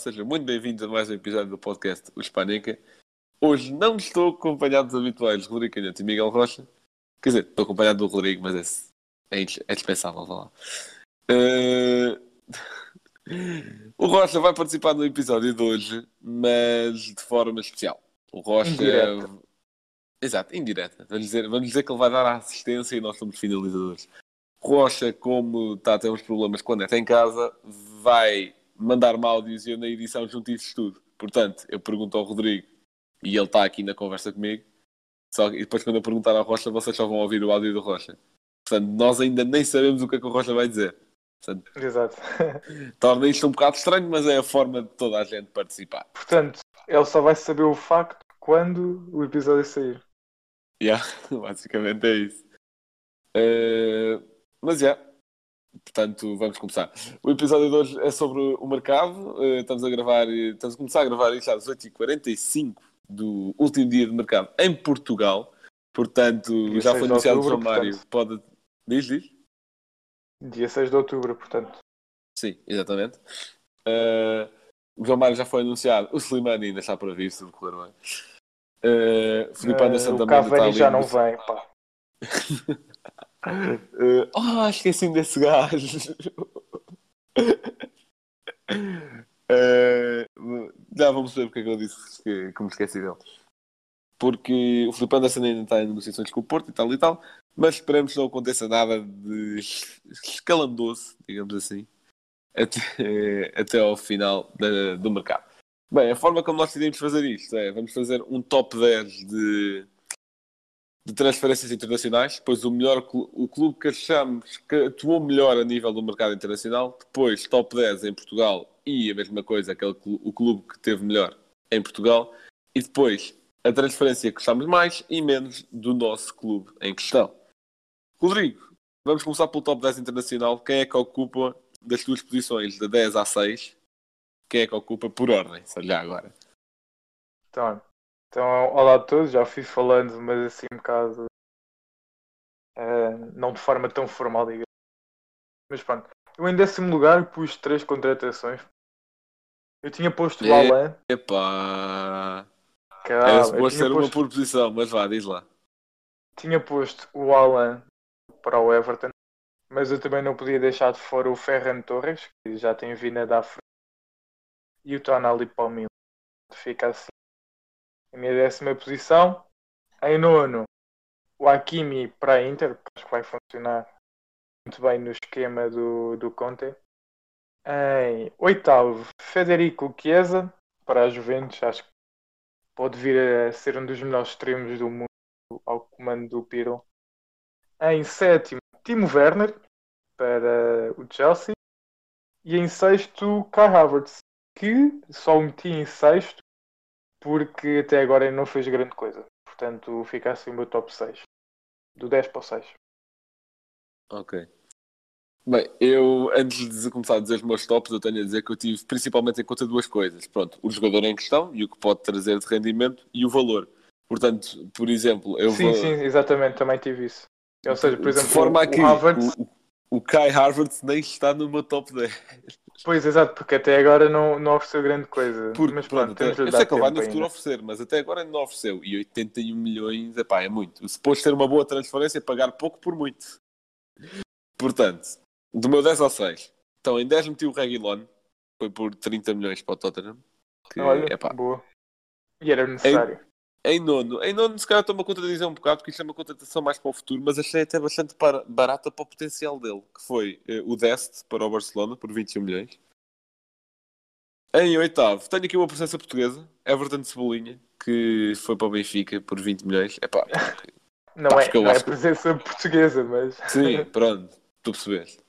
sejam muito bem-vindos a mais um episódio do podcast O Hispanica. Hoje não estou acompanhado dos habituais Rodrigo Canhoto e Miguel Rocha. Quer dizer, estou acompanhado do Rodrigo, mas esse é, é dispensável, vá lá. Eh, o Rocha vai participar no episódio de hoje, mas de forma especial. O Rocha... Indireta. Exato, indireta. Vamos dizer, vamos dizer que ele vai dar a assistência e nós somos finalizadores. Rocha, como está a ter uns problemas quando é em casa, vai mandar-me áudios e eu na edição junto isso tudo. Portanto, eu pergunto ao Rodrigo e ele está aqui na conversa comigo. Só e depois, quando eu perguntar ao Rocha, vocês só vão ouvir o áudio do Rocha. Portanto, nós ainda nem sabemos o que é que o Rocha vai dizer. Portanto, Exato. torna isto um bocado estranho, mas é a forma de toda a gente participar. Portanto, ele só vai saber o facto quando o episódio sair. Yeah, basicamente é isso. Eh, mas já. Portanto, vamos começar. O episódio de hoje é sobre o mercado. Eh, estamos a gravar, estamos a começar a gravar isto às 8h45 do último dia de mercado em Portugal. Portanto, Dia já 6 foi anunciado o João Mário. Pode. Diz, diz? Dia 6 de outubro, portanto. Sim, exatamente. Eh, o João Mário já foi anunciado. O Slimani ainda está para vir, se tudo correr bem. Uh, Filipe Eh, Anderson o também está Cavani já não vem, pá. Oh, esqueci-me desse gajo. Uh, já vamos ver porque é que eu disse que, que me esqueci dele. Porque o Filipe Anderson ainda está em negociações com o Porto e tal e tal, mas esperemos que não aconteça nada de es- escalandoso, digamos assim, até, até ao final da- do mercado. Bem, a forma como nós decidimos fazer isto é, vamos fazer um top 10 de, de transferências internacionais, depois o melhor o clube que achamos que atuou melhor a nível do mercado internacional, depois top 10 em Portugal e a mesma coisa, aquele, clu- o clube que teve melhor em Portugal, e depois a transferência que gostamos mais e menos do nosso clube em questão. Rodrigo, vamos começar pelo top 10 internacional. Quem é que ocupa das tuas posições de 10 a 6? Quem é que ocupa por ordem? Só já agora. Então. Então, olá a todos. Já fui falando, mas assim um bocado. eh, não de forma tão formal, digamos. Mas pronto. Eu em décimo lugar pus três contratações. Eu tinha posto o. Alan. Epá! Calma, Era suposto ser uma posto- por posição, mas vá, diz lá. tinha posto o Alan para o Everton, mas eu também não podia deixar de fora o Ferran Torres, que já tem vindo a dar e o Tonali para o Milan. Fica assim. A minha décima posição. Em nono, o Hakimi para a Inter, acho que vai funcionar muito bem no esquema do, do Conte. Em oitavo, Federico Chiesa para a Juventus, acho que pode vir a ser um dos melhores extremos do mundo ao comando do Pirlo. Em sétimo, Timo Werner para o Chelsea. E em sexto, Kai Havertz, que só o meti em sexto porque até agora ele não fez grande coisa. Portanto, fica assim o meu top 6. Do 10 para o 6. Ok. Bem, eu, antes de começar a dizer os meus tops, eu tenho a dizer que eu tive principalmente em conta duas coisas. Pronto, o jogador em questão e o que pode trazer de rendimento e o valor. Portanto, por exemplo, eu Sim, vou... sim, exatamente, também tive isso. Ou seja, por exemplo, de forma o, que o Havertz, o, o Kai Havertz nem está no meu top 10. Pois exato, porque até agora não, não ofereceu grande coisa. Porque, mas pronto, pronto, eu sei que ele vai no futuro ainda. oferecer, mas até agora não ofereceu. E 81 milhões, epá, é muito. Suposto ser uma boa transferência, pagar pouco por muito. Portanto, do meu 10 ao 6. Então, em 10 meti o Reguilon, foi por 30 milhões para o Tottenham. Que, Olha, epá, boa. E era necessário. Em nono, em nono, se calhar estou-me a contradizer um bocado, porque isto é uma contratação mais para o futuro, mas achei até bastante para- barata para o potencial dele, que foi eh, o Dest para o Barcelona, por 21 milhões. Em oitavo, tenho aqui uma presença portuguesa, Everton de Cebolinha, que foi para o Benfica por 20 milhões. Epá, Não, Pá, é, não é que- presença portuguesa, mas. sim, pronto, tu percebeste.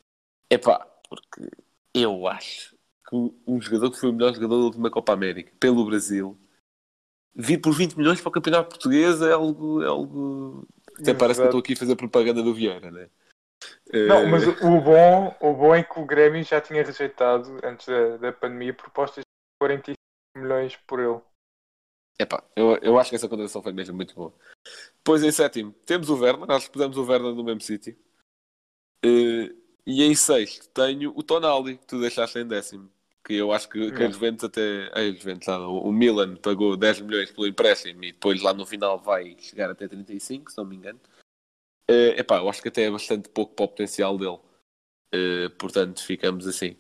Epá, porque eu acho que um jogador que foi o melhor jogador da última Copa América, pelo Brasil, vir por 20 milhões para o campeonato português é algo. É algo... Até parece que eu estou aqui a fazer propaganda do Vieira, né? Não, Eh, mas o bom, o bom é que o Grêmio já tinha rejeitado, antes da, da pandemia, propostas de 45 milhões por ele. Epá, eu, eu acho que essa contratação foi mesmo muito boa. Depois em sétimo temos o Werner, nós pusemos o Werner no mesmo sítio. Eh, e em sexto tenho o Tonali, que tu deixaste em décimo. Que eu acho que, que a. Juventus até. A Juventus, ah, o o Milan pagou 10 milhões pelo empréstimo e depois lá no final vai chegar até 35, se não me engano. Eh, epá, eu acho que até é bastante pouco para o potencial dele. Eh, portanto, ficamos assim.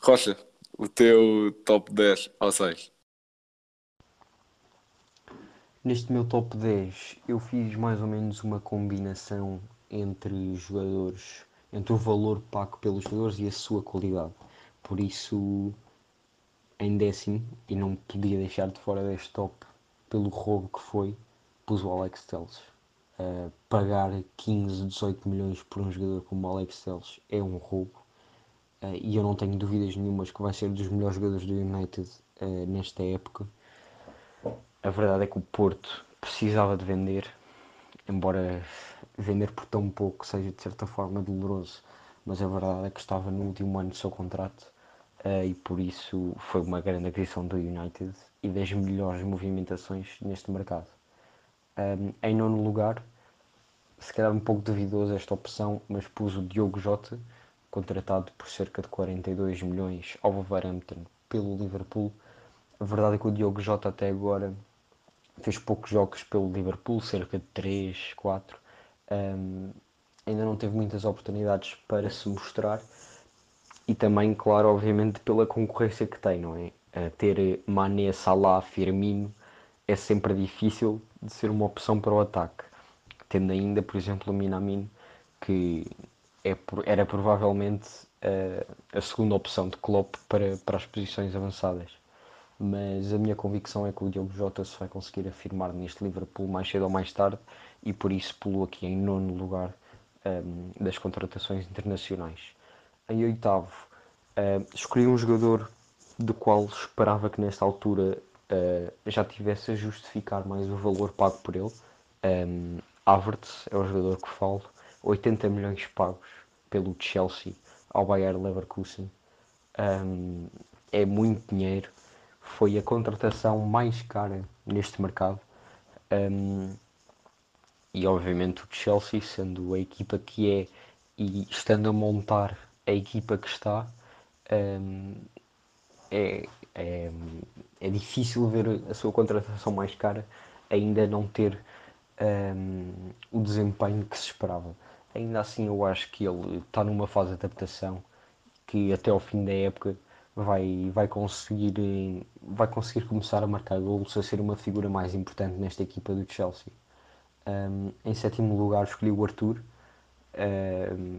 Rocha, o teu top 10 ou 6. Neste meu top 10, eu fiz mais ou menos uma combinação entre jogadores, entre o valor pago pelos jogadores e a sua qualidade. Por isso, em décimo, e não podia deixar de fora deste top pelo roubo que foi, pus o Alex Telles. Uh, pagar 15, 18 milhões por um jogador como o Alex Telles é um roubo. Uh, e eu não tenho dúvidas nenhumas que vai ser dos melhores jogadores do United uh, nesta época. A verdade é que o Porto precisava de vender, embora vender por tão pouco seja de certa forma doloroso, mas a verdade é que estava no último ano do seu contrato uh, e por isso foi uma grande aquisição do United e das melhores movimentações neste mercado. Um, em nono lugar, se calhar um pouco duvidoso esta opção, mas pus o Diogo Jota, contratado por cerca de 42 milhões ao Wolverhampton pelo Liverpool. A verdade é que o Diogo Jota até agora fez poucos jogos pelo Liverpool, cerca de 3, 4. Um, ainda não teve muitas oportunidades para se mostrar e também, claro, obviamente pela concorrência que tem, não é? Ter Mané, Salah, Firmino é sempre difícil de ser uma opção para o ataque. Tendo ainda, por exemplo, o Minamino, que é, era provavelmente uh, a segunda opção de Klopp para, para as posições avançadas mas a minha convicção é que o Diogo Jota se vai conseguir afirmar neste Liverpool mais cedo ou mais tarde e por isso pulou aqui em nono lugar um, das contratações internacionais. Em oitavo, uh, escolhi um jogador do qual esperava que nesta altura uh, já tivesse a justificar mais o valor pago por ele. Um, Havertz é o jogador que falo, 80 milhões pagos pelo Chelsea ao Bayer Leverkusen. Um, é muito dinheiro foi a contratação mais cara neste mercado. Um, e obviamente o Chelsea, sendo a equipa que é e estando a montar a equipa que está, um, é, é, é, difícil ver a sua contratação mais cara ainda não ter um, o desempenho que se esperava. Ainda assim, eu acho que ele está numa fase de adaptação que até ao fim da época vai, vai, conseguir, vai conseguir começar a marcar gols, a ser uma figura mais importante nesta equipa do Chelsea. Um, em sétimo lugar escolhi o Arthur, um,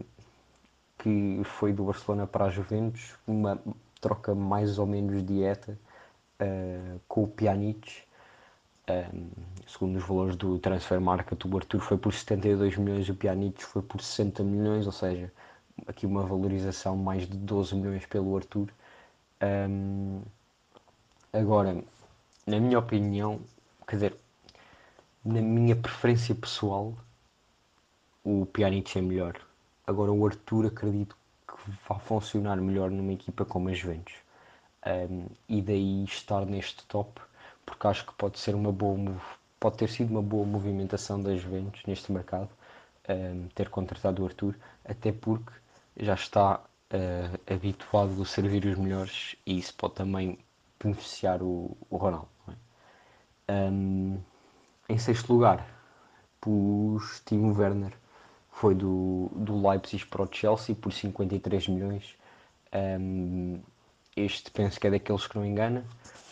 que foi do Barcelona para a Juventus, uma troca mais ou menos dieta uh, com o Pjanic. Um, segundo os valores do Transfer Market, o Arthur foi por 72 milhões, o Pjanic foi por 60 milhões, ou seja, aqui uma valorização mais de 12 milhões pelo Arthur. Um, agora, na minha opinião, quer dizer, na minha preferência pessoal, o Pjanic é melhor. Agora, o Arthur acredito que vai funcionar melhor numa equipa como a Juventus. Um, e daí estar neste top, porque acho que pode ser uma boa pode ter sido uma boa movimentação das Juventus neste mercado, um, ter contratado o Arthur, até porque já está uh, habituado a servir os melhores e isso pode também beneficiar o, o Ronaldo. É? Um, em sexto lugar, pus Timo Werner, foi do, do Leipzig para o Chelsea por 53 milhões. Um, este penso que é daqueles que não engana.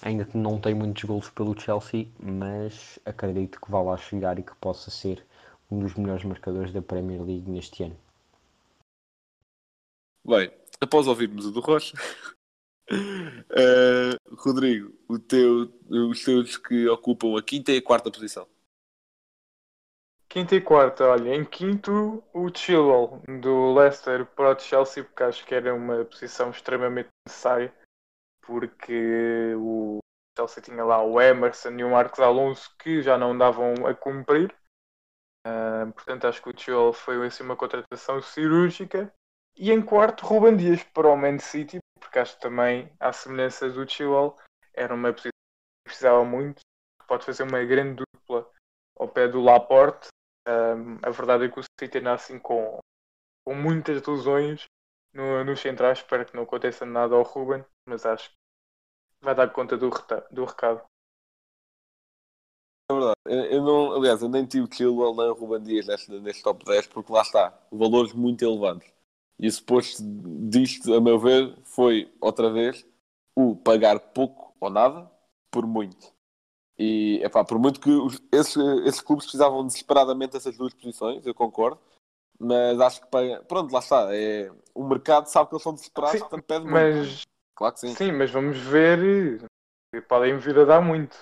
Ainda não tem muitos golos pelo Chelsea, mas acredito que vá lá chegar e que possa ser um dos melhores marcadores da Premier League neste ano. Bem, após ouvirmos o do Rocha, uh, Rodrigo, teu, os teus que ocupam a quinta e a quarta posição. Quinta e olha, em quinto o Chilwell do Leicester para o Chelsea, porque acho que era uma posição extremamente necessária, porque o Chelsea tinha lá o Emerson e o Marcos Alonso que já não davam a cumprir. Uh, portanto, acho que o Chilwell foi assim uma contratação cirúrgica. E em quarto, Ruben Dias para o Man City, porque acho que também, à semelhança do Chilwell, era uma posição que precisava muito. Pode fazer uma grande dupla ao pé do Laporte. A verdade é que o City anda assim com, com muitas lesões no, no central. Espero que não aconteça nada ao Ruben, mas acho que vai dar conta do, do recado. É verdade. Eu, eu não, aliás, eu nem tive Chilwell nem Ruben Dias neste, neste top 10 porque lá está, valores muito elevados. E o suposto disto, a meu ver, foi outra vez o pagar pouco ou nada por muito. E epá, por muito que os, esses, esses clubes precisavam desesperadamente dessas duas posições, eu concordo, mas acho que paga. Pronto, lá está. É, o mercado sabe que eles são desesperados, sim, portanto pede mas... muito. Claro que sim. Sim, mas vamos ver. Podem vir a dar muito.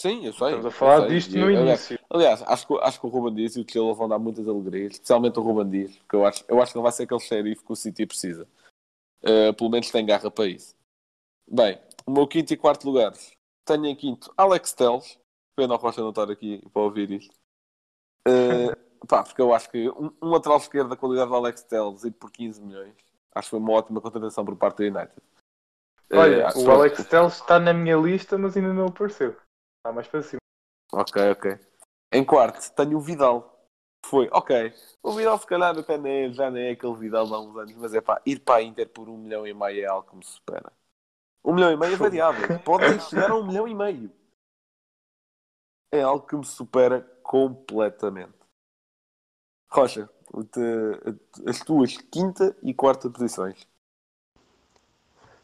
Sim, eu sei. Estamos a falar disto no aliás, início. Aliás, acho que, acho que o Ruben Dias e o Chilwell vão dar muitas alegrias, especialmente o Ruben Dias, porque eu acho, eu acho que ele vai ser aquele xerife que o City precisa. Uh, pelo menos tem garra para isso. Bem, o meu quinto e quarto lugar. Tenho em quinto Alex Telles. Pena o Rocha não estar aqui para ouvir isto. Uh, pá, porque eu acho que um, um lateral esquerdo da qualidade do Alex Telles e por 15 milhões, acho que foi uma ótima contratação por parte do United. Olha, uh, o Alex Telles está na minha lista, mas ainda não apareceu. Está mais para cima. Ok, ok. Em quarto, tenho o Vidal. Foi, ok. O Vidal, se calhar, até nem já nem é aquele Vidal de há uns anos, mas é pá, ir para a Inter por um milhão e meio é algo que me supera. Um milhão e meio é variável. Podem chegar a um milhão e meio. É algo que me supera completamente. Rocha, as tuas quinta e quarta posições.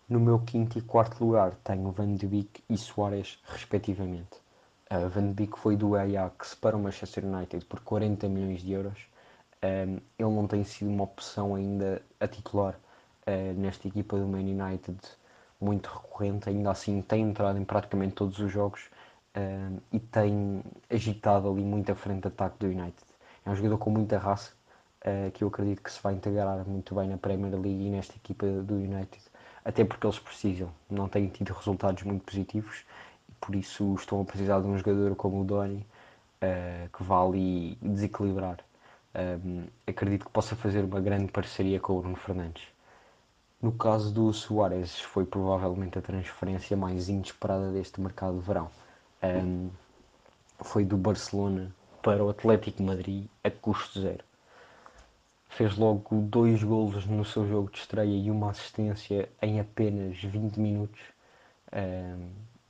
No meu quinto e quarto lugar tenho Van de Beek e Soares, respectivamente. Uh, Van de Beek foi do Ajax para o Manchester United por 40 milhões de euros. Um, ele não tem sido uma opção ainda a titular uh, nesta equipa do Man United muito recorrente, ainda assim tem entrado em praticamente todos os jogos um, e tem agitado ali muito a frente de ataque do United. É um jogador com muita raça uh, que eu acredito que se vai integrar muito bem na Premier League e nesta equipa do United até porque eles precisam, não têm tido resultados muito positivos e por isso estão a precisar de um jogador como o Doni uh, que vá ali desequilibrar. Um, acredito que possa fazer uma grande parceria com o Bruno Fernandes. No caso do Soares, foi provavelmente a transferência mais inesperada deste mercado de verão. Um, foi do Barcelona para o Atlético Madrid a custo zero fez logo dois golos no seu jogo de estreia e uma assistência em apenas 20 minutos. Um,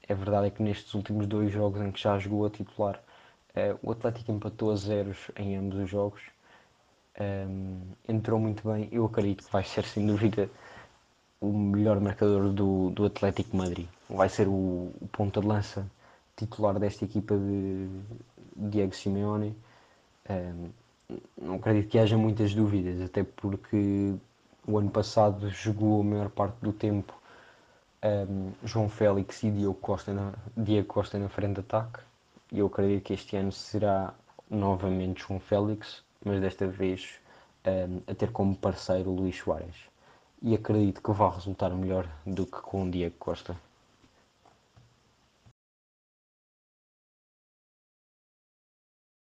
é verdade é que nestes últimos dois jogos em que já jogou a titular, uh, o Atlético empatou a zeros em ambos os jogos. Um, entrou muito bem. Eu acredito que vai ser sem dúvida o melhor marcador do, do Atlético Madrid. Vai ser o, o ponta de lança titular desta equipa de Diego Simeone. Um, não acredito que haja muitas dúvidas, até porque o ano passado jogou a maior parte do tempo um, João Félix e Diego Costa, na, Diego Costa na frente de ataque. E eu acredito que este ano será novamente João Félix, mas desta vez um, a ter como parceiro Luís Soares. E acredito que vai resultar melhor do que com o Diego Costa.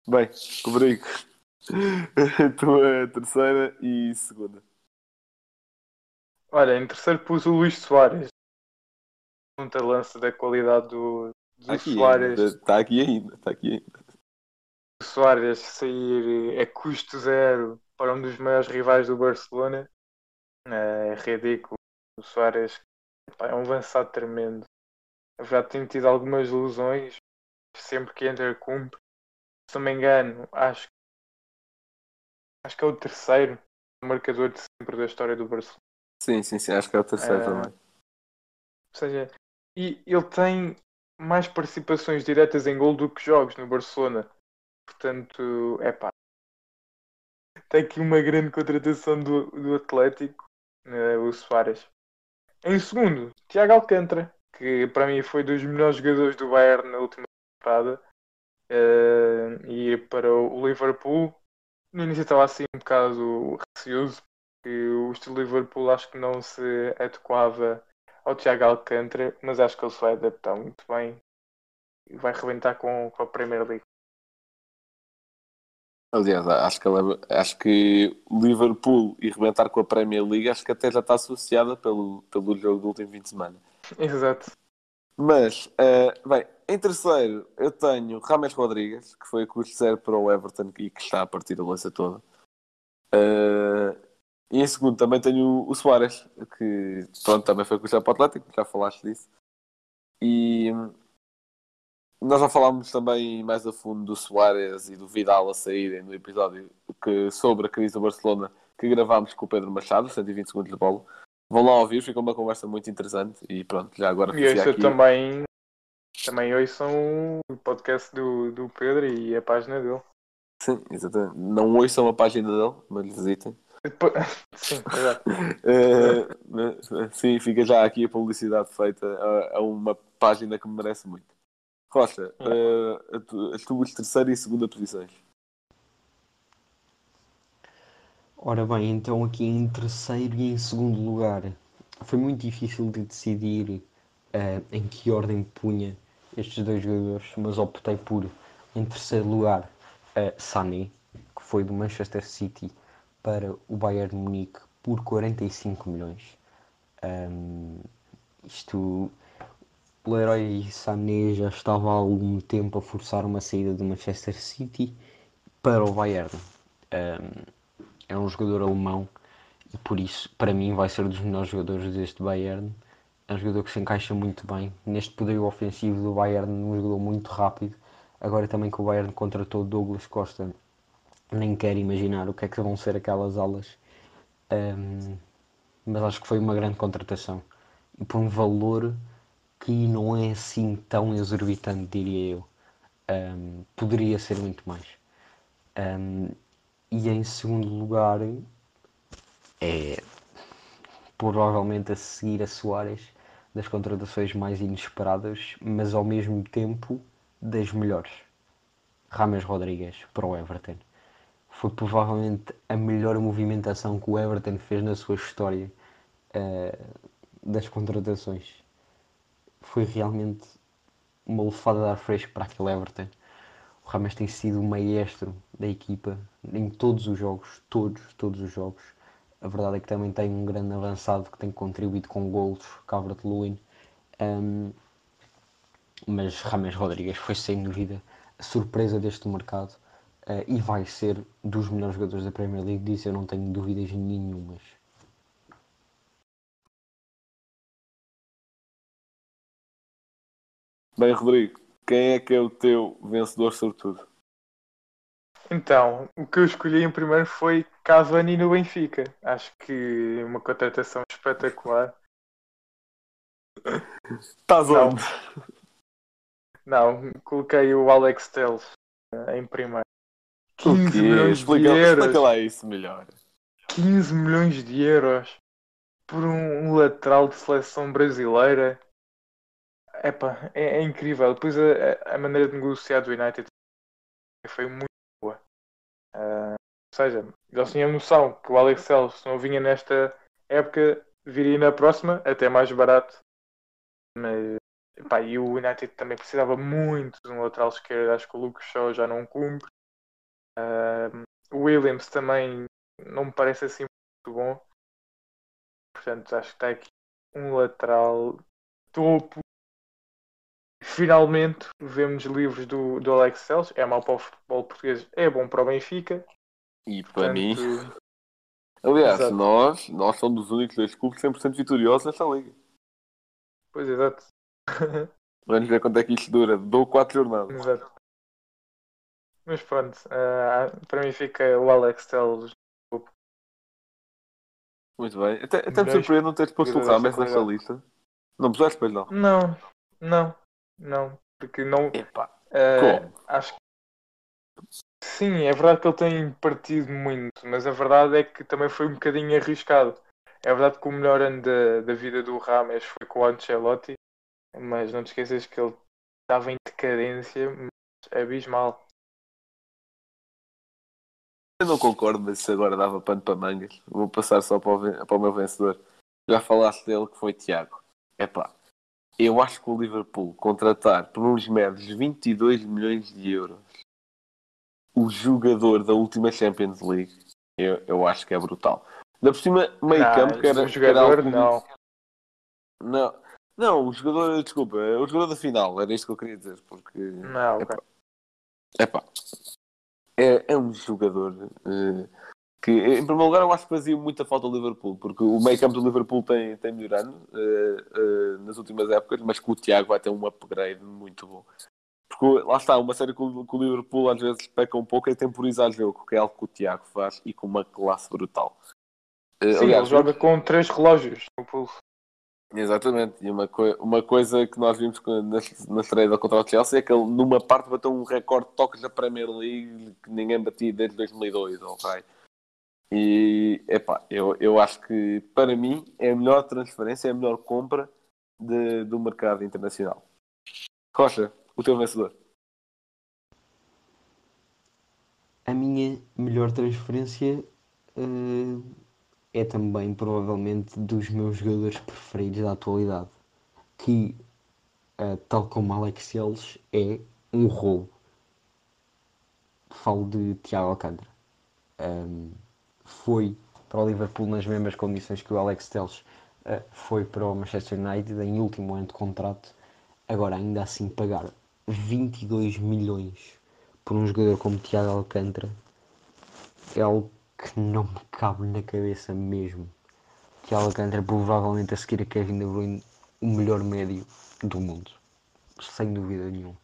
Bem, Rodrigo, a tua terceira e segunda. Olha, em terceiro pus o Luís Soares. Muita lança da qualidade do, do aqui Soares. Está aqui ainda, está aqui ainda. O Soares sair a custo zero para um dos maiores rivais do Barcelona é ridículo. O Soares é um avançado tremendo. Já tem tido algumas ilusões, sempre que entra cumpre. Se não me engano, acho Acho que é o terceiro marcador de sempre da história do Barcelona. Sim, sim, sim, acho que é o terceiro É. também. Ou seja, e ele tem mais participações diretas em gol do que jogos no Barcelona. Portanto, é pá. Tem aqui uma grande contratação do, do Atlético, eh, o Soares. Em segundo, Tiago Alcântara, que para mim foi dos melhores jogadores do Bayern na última temporada. eh, e para o Liverpool, no início estava assim um bocado receoso, porque o estilo Liverpool acho que não se adequava ao Thiago Alcântara, mas acho que ele se vai adaptar muito bem e vai rebentar com, com a Premier League. Aliás, acho que, ela- acho que Liverpool e rebentar com a Premier League acho que até já está associada pelo, pelo jogo do último fim de semana. Exato. Mas, eh, bem, em terceiro eu tenho Rames Rodrigues, que foi a custo zero para o Everton e que está a partir a lança toda. Eh, e em segundo também tenho o Soares, que pronto, também foi a custo para o Atlético, já falaste disso. E nós já falámos também mais a fundo do Soares e do Vidal a saírem no episódio que, sobre a crise do Barcelona que gravámos com o Pedro Machado, 120 segundos de bola. Vão lá ouvir, fica uma conversa muito interessante e pronto, já agora E ouço aqui. também, também ouçam o podcast do, do Pedro e a página dele. Sim, exatamente. Não ouçam a página dele, mas visitem. Sim, exato. Mas, sim, fica já aqui a publicidade feita a, a uma página que me merece muito. Rocha, eh, a tu- as tuas terceira e segunda posições. Ora bem, então aqui em terceiro e em segundo lugar foi muito difícil de decidir eh, em que ordem punha estes dois jogadores, mas optei por, em terceiro lugar, eh, Sané, que foi do Manchester City para o Bayern Munique por 45 milhões. Ahm, isto, o Leroy Sané já estava há algum tempo a forçar uma saída do Manchester City para o Bayern. Ahm, é um jogador alemão e por isso, para mim, vai ser um dos melhores jogadores deste Bayern. É um jogador que se encaixa muito bem neste poderio ofensivo do Bayern, um jogador muito rápido. Agora também que o Bayern contratou Douglas Costa, nem quero imaginar o que é que vão ser aquelas alas. Ahm, mas acho que foi uma grande contratação e por um valor que não é assim tão exorbitante, diria eu. Ahm, poderia ser muito mais. Ahm, e em segundo lugar é provavelmente a seguir a Soares das contratações mais inesperadas, mas ao mesmo tempo das melhores. Rames Rodrigues para o Everton. Foi provavelmente a melhor movimentação que o Everton fez na sua história eh, das contratações. Foi realmente uma lufada de ar fresco para aquele Everton. O Rames tem sido o maestro da equipa em todos os jogos, todos, todos os jogos. A verdade é que também tem um grande avançado que tem contribuído com golos, Calvert Lewin. Um, mas Rames Rodrigues foi sem dúvida a surpresa deste mercado eh, e vai ser dos melhores jogadores da Premier League, disso eu não tenho dúvidas nenhumas. Bem, Rodrigo, quem é que é o teu vencedor sobretudo? Então, o que eu escolhi em primeiro foi Cavani no Benfica. Acho que uma contratação espetacular. Estás Não. onde? Não, coloquei o Alex Telles eh, em primeiro. 15 O quê? milhões Explica, de euros. explica lá isso melhor. 15 milhões de euros por um, um lateral de seleção brasileira. Epá, é, é incrível. Depois a, a maneira de negociar do United foi muito boa. Ah, ou seja, eles tinham noção que o Alex Telles não vinha nesta época, viria na próxima, até mais barato. Mas, epá, e o United também precisava muito de um lateral esquerdo. Acho que o Lucas Shaw já não cumpre. Ah, o Williams também não me parece assim muito bom. Portanto, acho que está aqui um lateral topo. Finalmente vemos livros do, do Alex Telles. É mau para o futebol português, é bom para o Benfica. E para mim, Portanto, aliás, Exato. nós, nós somos os únicos dois clubes 100% vitoriosos nesta liga. pois exato. Vamos ver quanto é que isto dura. Dou 4 jornadas. exato. Mas pronto, ah, para mim fica o Alex Telles. Muito bem. Até, até me surpreende não teres posto o Rames nesta lista. Não puseste, pois não? Não, não, não. Porque não. Epá. Como? acho que sim, é verdade que ele tem partido muito, mas a verdade é que também foi um bocadinho arriscado. É verdade que o melhor ano da, da vida do Rames foi com o Ancelotti, mas não te esqueças que ele estava em decadência mas abismal. Eu não concordo, mas isso agora dava pano para mangas. Vou passar só para o, para o meu vencedor. Já falaste dele que foi Tiago. epá, eu acho que o Liverpool contratar por uns meros 22 milhões de euros o jogador da última Champions League, eu, eu acho que é brutal. Da por cima, meio Não, campo, que era, o era jogador algo- não. Não, não, o jogador, desculpa, o jogador da final, era isto que eu queria dizer, porque Não, ok. Epá, é, é um jogador eh, que, em primeiro lugar, eu acho que fazia muita falta ao Liverpool, porque o meio campo do Liverpool tem, tem melhorando eh, eh, nas últimas épocas, mas que o Tiago vai ter um upgrade muito bom. Porque lá está, uma série que o, que o Liverpool às vezes peca um pouco é temporizar jogo, que é algo que o Tiago faz e com uma classe brutal. Eh, Sim, aliás, ele joga com três relógios no pulso. Exatamente, e uma, coi- uma coisa que nós vimos na, na estreia da contra o Chelsea é que ele numa parte bateu um recorde de toques da Premier League que ninguém batia desde 2002, ok? E, epá, eu, eu acho que para mim é a melhor transferência, é a melhor compra de- do mercado internacional. Rocha, o teu vencedor. A minha melhor transferência eh, é também provavelmente dos meus jogadores preferidos da atualidade, que, eh, tal como Alex Telles, é um roubo. Falo de Thiago Alcântara. Ahm, foi para o Liverpool nas mesmas condições que o Alex Telles eh, foi para o Manchester United em último ano de contrato. Agora, ainda assim, pagar 22 milhões por um jogador como Thiago Alcântara é algo que não me cabe na cabeça mesmo. Thiago Alcântara provavelmente a seguir a Kevin De Bruyne o melhor médio do mundo, sem dúvida nenhuma.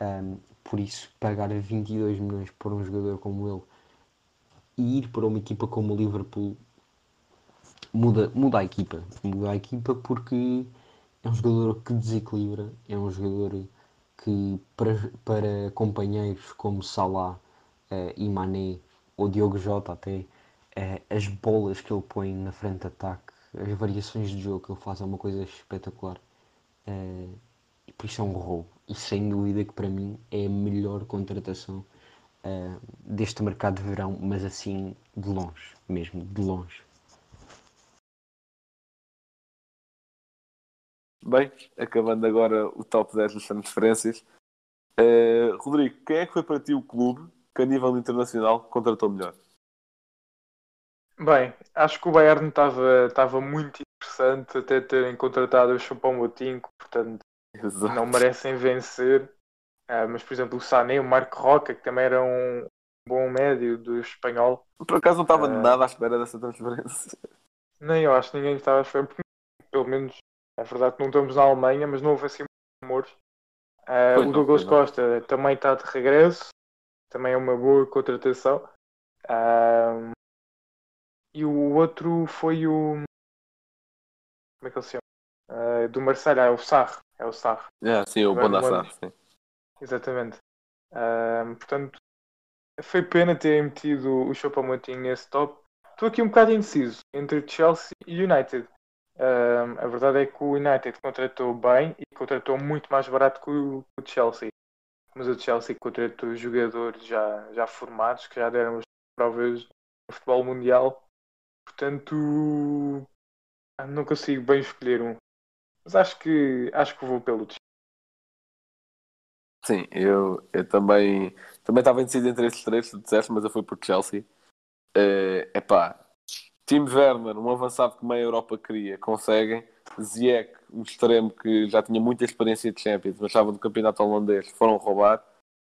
Ahm, por isso, pagar 22 milhões por um jogador como ele e ir para uma equipa como o Liverpool muda, muda a equipa. Muda a equipa porque é um jogador que desequilibra, é um jogador que para, para companheiros como Salah eh, e Mané ou Diogo Jota até, eh, as bolas que ele põe na frente de ataque, as variações de jogo que ele faz é uma coisa espetacular. Eh, e por isso é um roubo. E sem dúvida que para mim é a melhor contratação eh, deste mercado de verão, mas assim de longe, mesmo de longe. Bem, acabando agora o top 10 das transferências. Eh, Rodrigo, quem é que foi para ti o clube que a nível internacional contratou melhor? Bem, acho que o Bayern estava muito interessante até terem contratado o Choupo-Moting, portanto Exato. não merecem vencer. Ah, mas, por exemplo, o Sané, o Marco Roca, que também era um bom médio do espanhol, Por acaso não estava Eh, nada à espera dessa transferência. nem eu acho que ninguém estava a esperar, porque, pelo menos é verdade que não estamos na Alemanha, mas não houve assim rumores. Pois o Douglas não. Costa também está de regresso, também é uma boa contratação. Ah, e o outro foi o. Como é que ele se chama? Do Marselha, é o Sarre. É o Sarre. É, sim, o Bonassar. Sim. Exatamente. Ahm, portanto, foi pena terem metido o Choupo-Moting nesse top. Estou aqui um bocado indeciso entre Chelsea e United. Ahm, a verdade é que o United contratou bem e contratou muito mais barato que o, o Chelsea. Mas o Chelsea contratou jogadores já, já formados que já deram as provas no futebol mundial. Portanto, ah, não consigo bem escolher um. Mas acho que acho que vou pelo Chelsea. Sim, eu, eu também também estava indeciso entre esses três, tu disseste, mas eu fui por Chelsea. É epá, Tim Werner, um avançado que meia Europa queria, conseguem. Ziyech, um extremo que já tinha muita experiência de Champions, mas estava no campeonato holandês, foram roubar.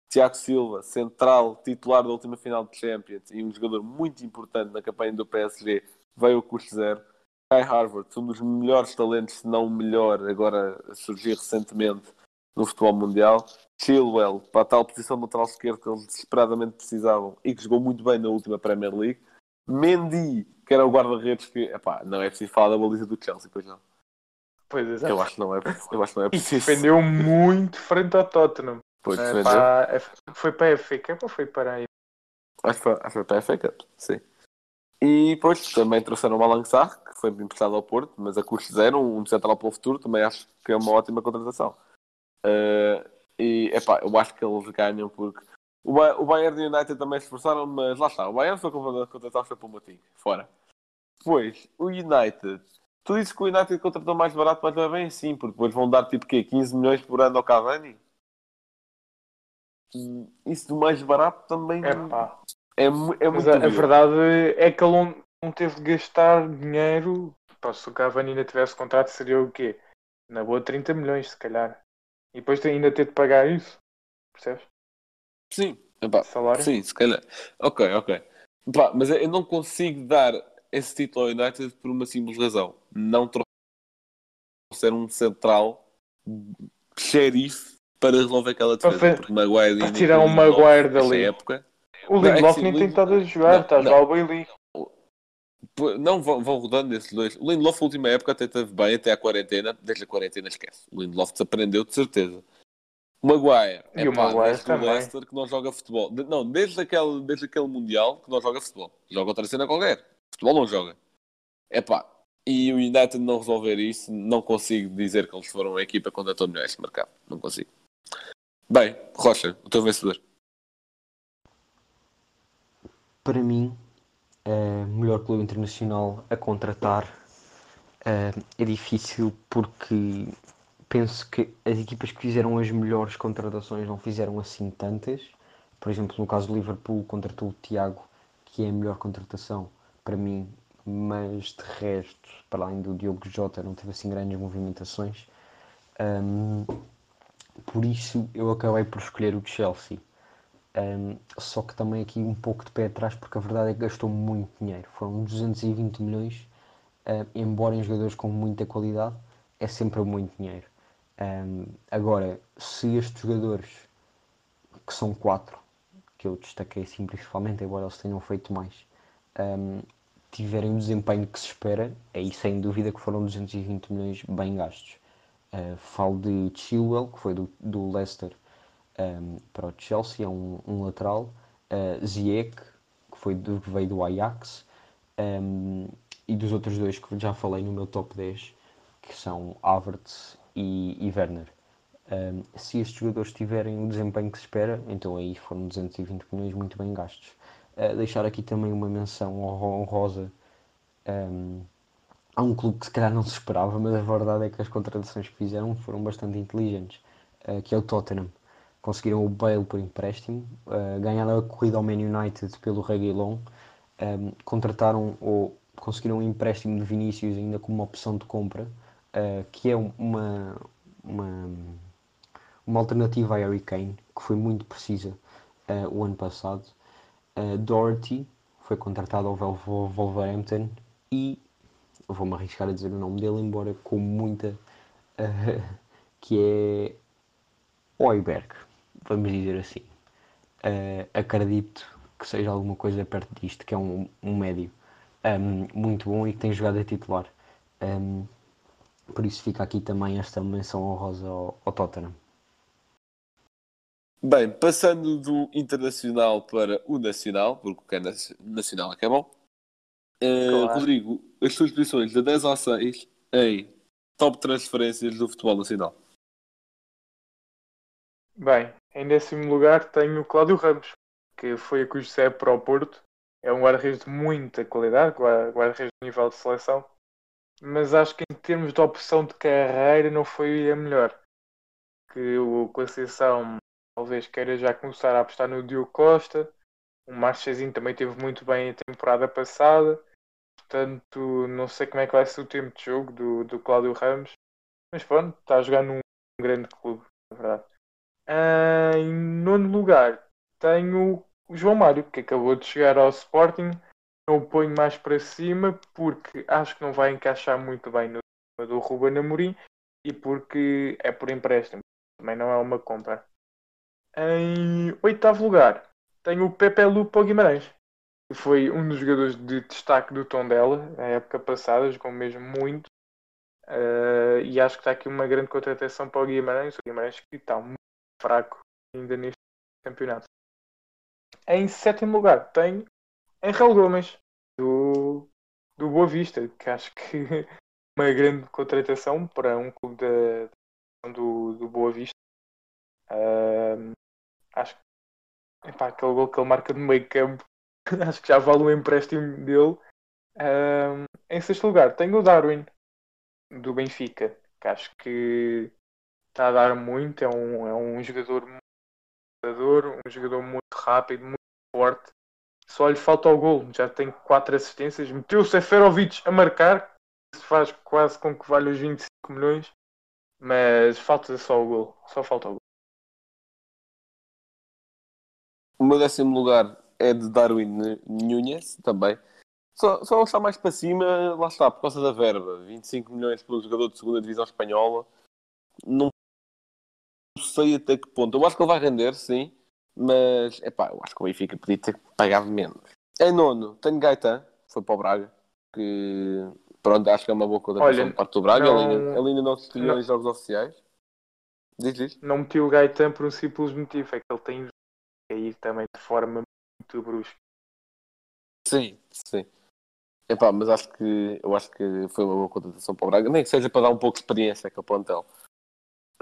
Tiago Silva, central, titular da última final de Champions e um jogador muito importante na campanha do PSG, veio ao custo zero. Kai Harvard, um dos melhores talentos, se não o melhor, agora a surgir recentemente no futebol mundial. Chilwell, para a tal posição de lateral esquerdo que eles desesperadamente precisavam e que jogou muito bem na última Premier League. Mendy, que era o guarda-redes que, epá, não é preciso falar da baliza do Chelsea, pois não. Pois é. Eu acho que não é, eu acho que não é E preciso. defendeu muito frente ao Tottenham. Pois, defendeu. para a- foi para a FA Cup ou foi para a Acho que foi, acho que foi para a FA Cup, sim. E depois também trouxeram o Malang Sarr, que foi emprestado ao Porto, mas a custo zero, um central para o futuro, também acho que é uma ótima contratação. Eh, e, epá, eu acho que eles ganham porque o, Ba- o Bayern e o United também se esforçaram, mas lá está, o Bayern foi contratar contratar o Choupo-Moting, fora. Depois, o United Tu dizes que o United contratou mais barato, mas não é bem assim, porque depois vão dar tipo quê? 15 milhões por ano ao Cavani? Isso do mais barato também É pá. é, é muito a, a ver. verdade é que ele não, não teve de gastar dinheiro. Pá, se o Cavani ainda tivesse contrato, seria o quê? Na boa 30 milhões, se calhar. E depois ainda ter de pagar isso. Percebes? Sim, epá, Salário. sim, se calhar. Ok, ok. Epá, mas eu não consigo dar esse título ao United por uma simples razão. Não trouxeram um central xerife para resolver aquela Para defesa. fa- Porque Maguire para tirar o Lindelof, Maguire dali. época O é Lindelof nem tem estado a jogar, está a jogar o Bailey. Não, vão, vão rodando esses dois. O Lindelof, na última época, até esteve bem, até à quarentena. Desde a quarentena, esquece. O Lindelof desaprendeu, de certeza. O Maguire. E o epá, Maguire também. o Leicester que não joga futebol. De- não, desde aquele, desde aquele Mundial que não joga futebol. Joga outra cena qualquer. Futebol não joga. Epá, e o United não resolver isso, não consigo dizer que eles foram a equipa que contratou melhor este mercado. Não consigo. Bem, Rocha, o teu vencedor. Para mim, o melhor clube internacional a contratar eh, é difícil porque penso que as equipas que fizeram as melhores contratações não fizeram assim tantas. Por exemplo, no caso do Liverpool, contratou o Tiago, que é a melhor contratação para mim, mas de resto, para além do Diogo Jota, não teve assim grandes movimentações. Ahm, por isso, eu acabei por escolher o Chelsea. Um, só que também aqui um pouco de pé atrás, porque a verdade é que gastou muito dinheiro. Foram 220 milhões, embora em jogadores com muita qualidade, é sempre muito dinheiro. Um, agora, se estes jogadores, que são quatro, que eu destaquei assim principalmente, embora eles tenham feito mais, um, tiverem o desempenho que se espera, aí sem dúvida que foram 220 milhões bem gastos. Uh, falo de Chilwell, que foi do, do Leicester um, para o Chelsea, é um, um lateral. Uh, que, foi do, que veio do Ajax. Um, e dos outros dois que já falei no meu top 10, que são Havertz e, e Werner. Um, se estes jogadores tiverem o desempenho que se espera, então aí foram 220 milhões muito bem gastos. Uh, deixar aqui também uma menção honrosa um, há um clube que se calhar não se esperava, mas a verdade é que as contratações que fizeram foram bastante inteligentes, uh, que é o Tottenham. Conseguiram o Bale por empréstimo, uh, ganharam a corrida ao Man United pelo Reguilon, um, contrataram ou conseguiram um empréstimo de Vinícius ainda como uma opção de compra, uh, que é uma, uma, uma alternativa a Harry Kane, que foi muito precisa uh, o ano passado. Uh, Doherty foi contratado ao Wolverhampton e vou-me arriscar a dizer o nome dele, embora com muita. que é. Oiberg, vamos dizer assim. Uh, acredito que seja alguma coisa perto disto, que é um, um médio um, muito bom e que tem jogado a titular. Um, por isso fica aqui também esta menção honrosa ao, ao Tottenham. Bem, passando do internacional para o nacional, porque o que é naci- nacional é que é bom. Eh, Claro. Rodrigo, as suas posições de 10 ao 6 em top transferências do futebol nacional. Bem, em décimo lugar tenho o Cláudio Ramos, que foi a CE para o Porto. É um guarda-redes de muita qualidade, gua- guarda-redes de nível de seleção, mas acho que em termos de opção de carreira não foi a melhor. Que o Conceição talvez queira já começar a apostar no Diogo Costa. O Marchezinho também teve muito bem a temporada passada. Portanto, não sei como é que vai ser o tempo de jogo do, do Cláudio Ramos. Mas pronto, está a jogar num grande clube, na verdade. Ah, em nono lugar, tenho o João Mário, que acabou de chegar ao Sporting. Eu o ponho mais para cima porque acho que não vai encaixar muito bem no do Ruben Amorim e porque é por empréstimo. Também não é uma compra. Em oitavo lugar, tenho o Pepe Lu para o Guimarães, que foi um dos jogadores de destaque do Tondela na época passada, jogou mesmo muito. Ah, e acho que está aqui uma grande contratação para o Guimarães. O Guimarães que está muito fraco ainda neste campeonato. Em sétimo lugar, tenho Angel Gomes, do, do Boa Vista, que acho que uma grande contratação para um clube da, do, do Boa Vista. Ah, acho que epá, aquele gol que ele marca no meio campo, acho que já vale o empréstimo dele. Ah, em sexto lugar, tenho o Darwin, do Benfica, que acho que está a dar muito, é um, é um jogador muito jogador, um jogador muito rápido, muito forte. Só lhe falta o gol, já tem quatro assistências, meteu o Seferovic a marcar, isso faz quase com que valha os 25 milhões, mas falta só o gol, só falta o gol. O meu décimo lugar é de Darwin Nunes, também. Só, só está mais para cima, lá está, por causa da verba. 25 milhões pelo jogador de segunda divisão espanhola. Não sei até que ponto. Eu acho que ele vai render, sim. Mas, epá, eu acho que o Benfica podia ter pagado menos. Em nono, tenho Gaetan, foi para o Braga. Que, pronto, acho que é uma boa contratação de parte do Braga. não- Ele, ainda, ele ainda não se estreou em jogos oficiais. Diz, diz. Não meti o Gaetan por um simples motivo, é que ele tem cair também de forma muito brusca. Sim, sim. Epá, mas acho que eu acho que foi uma boa contratação para o Braga, nem que seja para dar um pouco de experiência com o plantel.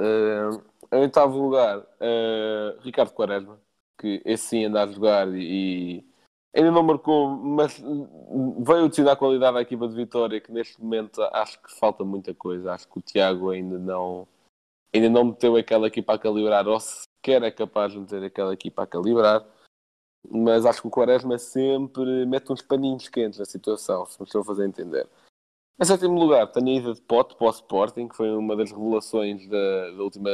Uh, em oitavo lugar, uh, Ricardo Quaresma, que esse sim anda a jogar e, ainda não marcou, mas veio adicionar qualidade à equipa de Vitória, que neste momento acho que falta muita coisa. Acho que o Tiago ainda não ainda não meteu aquela equipa a calibrar, ou sequer é capaz de meter aquela equipa a calibrar mas acho que o Quaresma sempre mete uns paninhos quentes na situação, se me estou a fazer entender. Em sétimo lugar, tenho a ida de Pote para o Sporting, que foi uma das revelações da, da, última,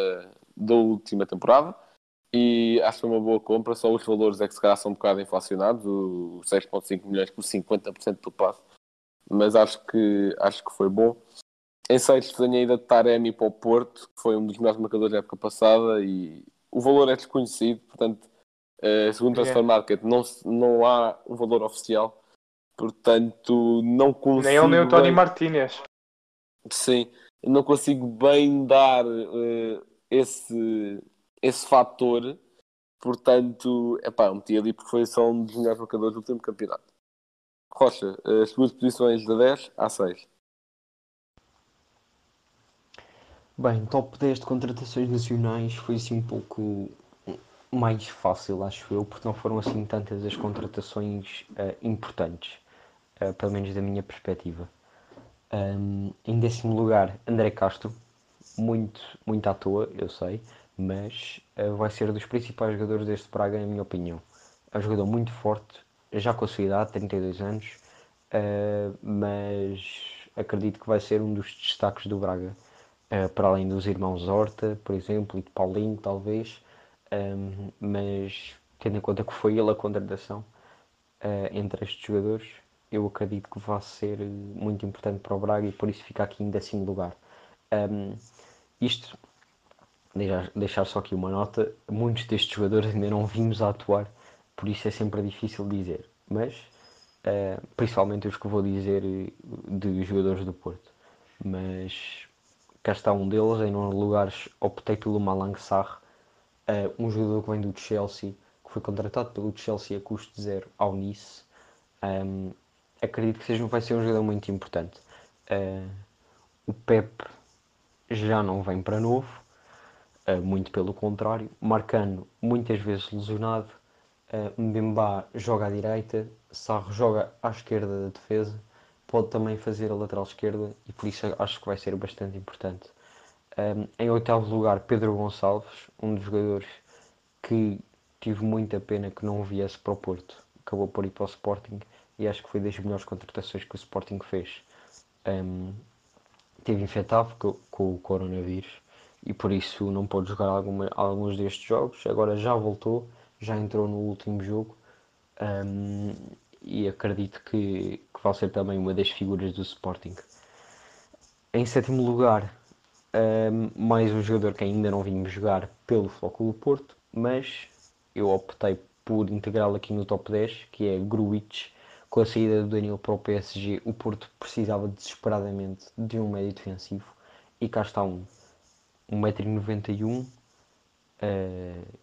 da última temporada, e acho que foi uma boa compra, só os valores é que se calhar são um bocado inflacionados, os 6.5 milhões por 50% do passe, mas acho que, acho que foi bom. Em sexto tenho a ida de Taremi para o Porto, que foi um dos melhores marcadores da época passada, e o valor é desconhecido, portanto Uh, segundo o Transfer Market, não, não há um valor oficial, portanto, não consigo. Nem ele nem o Tony bem... Martinez. Sim, não consigo bem dar uh, esse, esse fator, portanto, é pá, meti ali porque foi só um dos melhores marcadores do último campeonato. Rocha, as suas posições de 10 a 6. Bem, top 10 de contratações nacionais foi assim um pouco mais fácil, acho eu, porque não foram assim tantas as contratações uh, importantes, uh, pelo menos da minha perspectiva. Um, em décimo lugar, André Castro, muito, muito à toa, eu sei, mas uh, vai ser dos principais jogadores deste Braga, na minha opinião. É um jogador muito forte, já com a sua idade, 32 anos, mas acredito que vai ser um dos destaques do Braga, para além dos irmãos Horta, por exemplo, e de Paulinho, talvez. Um, mas tendo em conta que foi ele a contratação uh, entre estes jogadores, eu acredito que vai ser muito importante para o Braga e por isso fica aqui em décimo lugar. Um, isto, deixar, deixar só aqui uma nota, muitos destes jogadores ainda não vimos a atuar, por isso é sempre difícil dizer, mas uh, principalmente os que vou dizer de jogadores do Porto. Mas cá está um deles, em nono lugar optei pelo Malang Sarr, Uh, um jogador que vem do Chelsea, que foi contratado pelo Chelsea a custo zero ao Nice. Um, acredito que seja, vai ser um jogador muito importante. Uh, o Pep já não vem para novo, uh, muito pelo contrário. Marcano, muitas vezes lesionado. Uh, Mbemba joga à direita, Sarro joga à esquerda da defesa, pode também fazer a lateral esquerda e por isso acho que vai ser bastante importante. Um, em oitavo lugar, Pedro Gonçalves, um dos jogadores que tive muita pena que não viesse para o Porto. Acabou por ir para o Sporting e acho que foi das melhores contratações que o Sporting fez. Um, teve infectado com, com, o coronavírus e por isso não pôde jogar alguma, alguns destes jogos. Agora já voltou, já entrou no último jogo um, e acredito que, que vai ser também uma das figuras do Sporting. Em sétimo lugar, um, mais um jogador que ainda não vimos jogar pelo Flóculo Porto, mas eu optei por integrá-lo aqui no top 10, que é Gruitch. Com a saída do Danilo para o PSG, o Porto precisava desesperadamente de um médio defensivo e cá está um, 1,91m uh,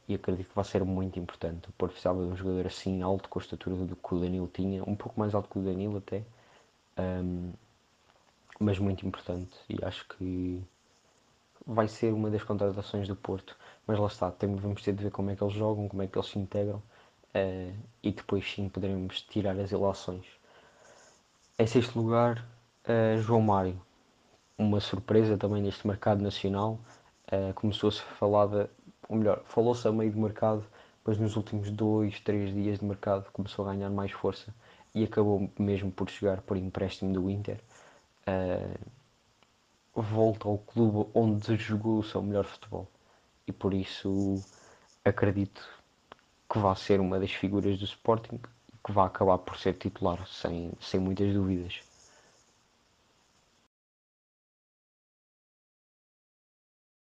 e acredito que vai ser muito importante. O Porto precisava de um jogador assim alto, com a estatura do que o Danilo tinha, um pouco mais alto que o Danilo até, um, mas muito importante e acho que vai ser uma das contratações do Porto. Mas lá está, temos, vamos ter de ver como é que eles jogam, como é que eles se integram uh, e depois sim poderemos tirar as ilações. Em sexto lugar, uh, João Mário. uma surpresa também neste mercado nacional. Uh, Começou-se a falar, de, ou melhor, falou-se a meio do mercado, mas nos últimos dois, três dias de mercado começou a ganhar mais força e acabou mesmo por chegar por empréstimo do Inter. Uh, volta ao clube onde jogou o seu melhor futebol e por isso acredito que vai ser uma das figuras do Sporting e que vai acabar por ser titular sem, sem muitas dúvidas.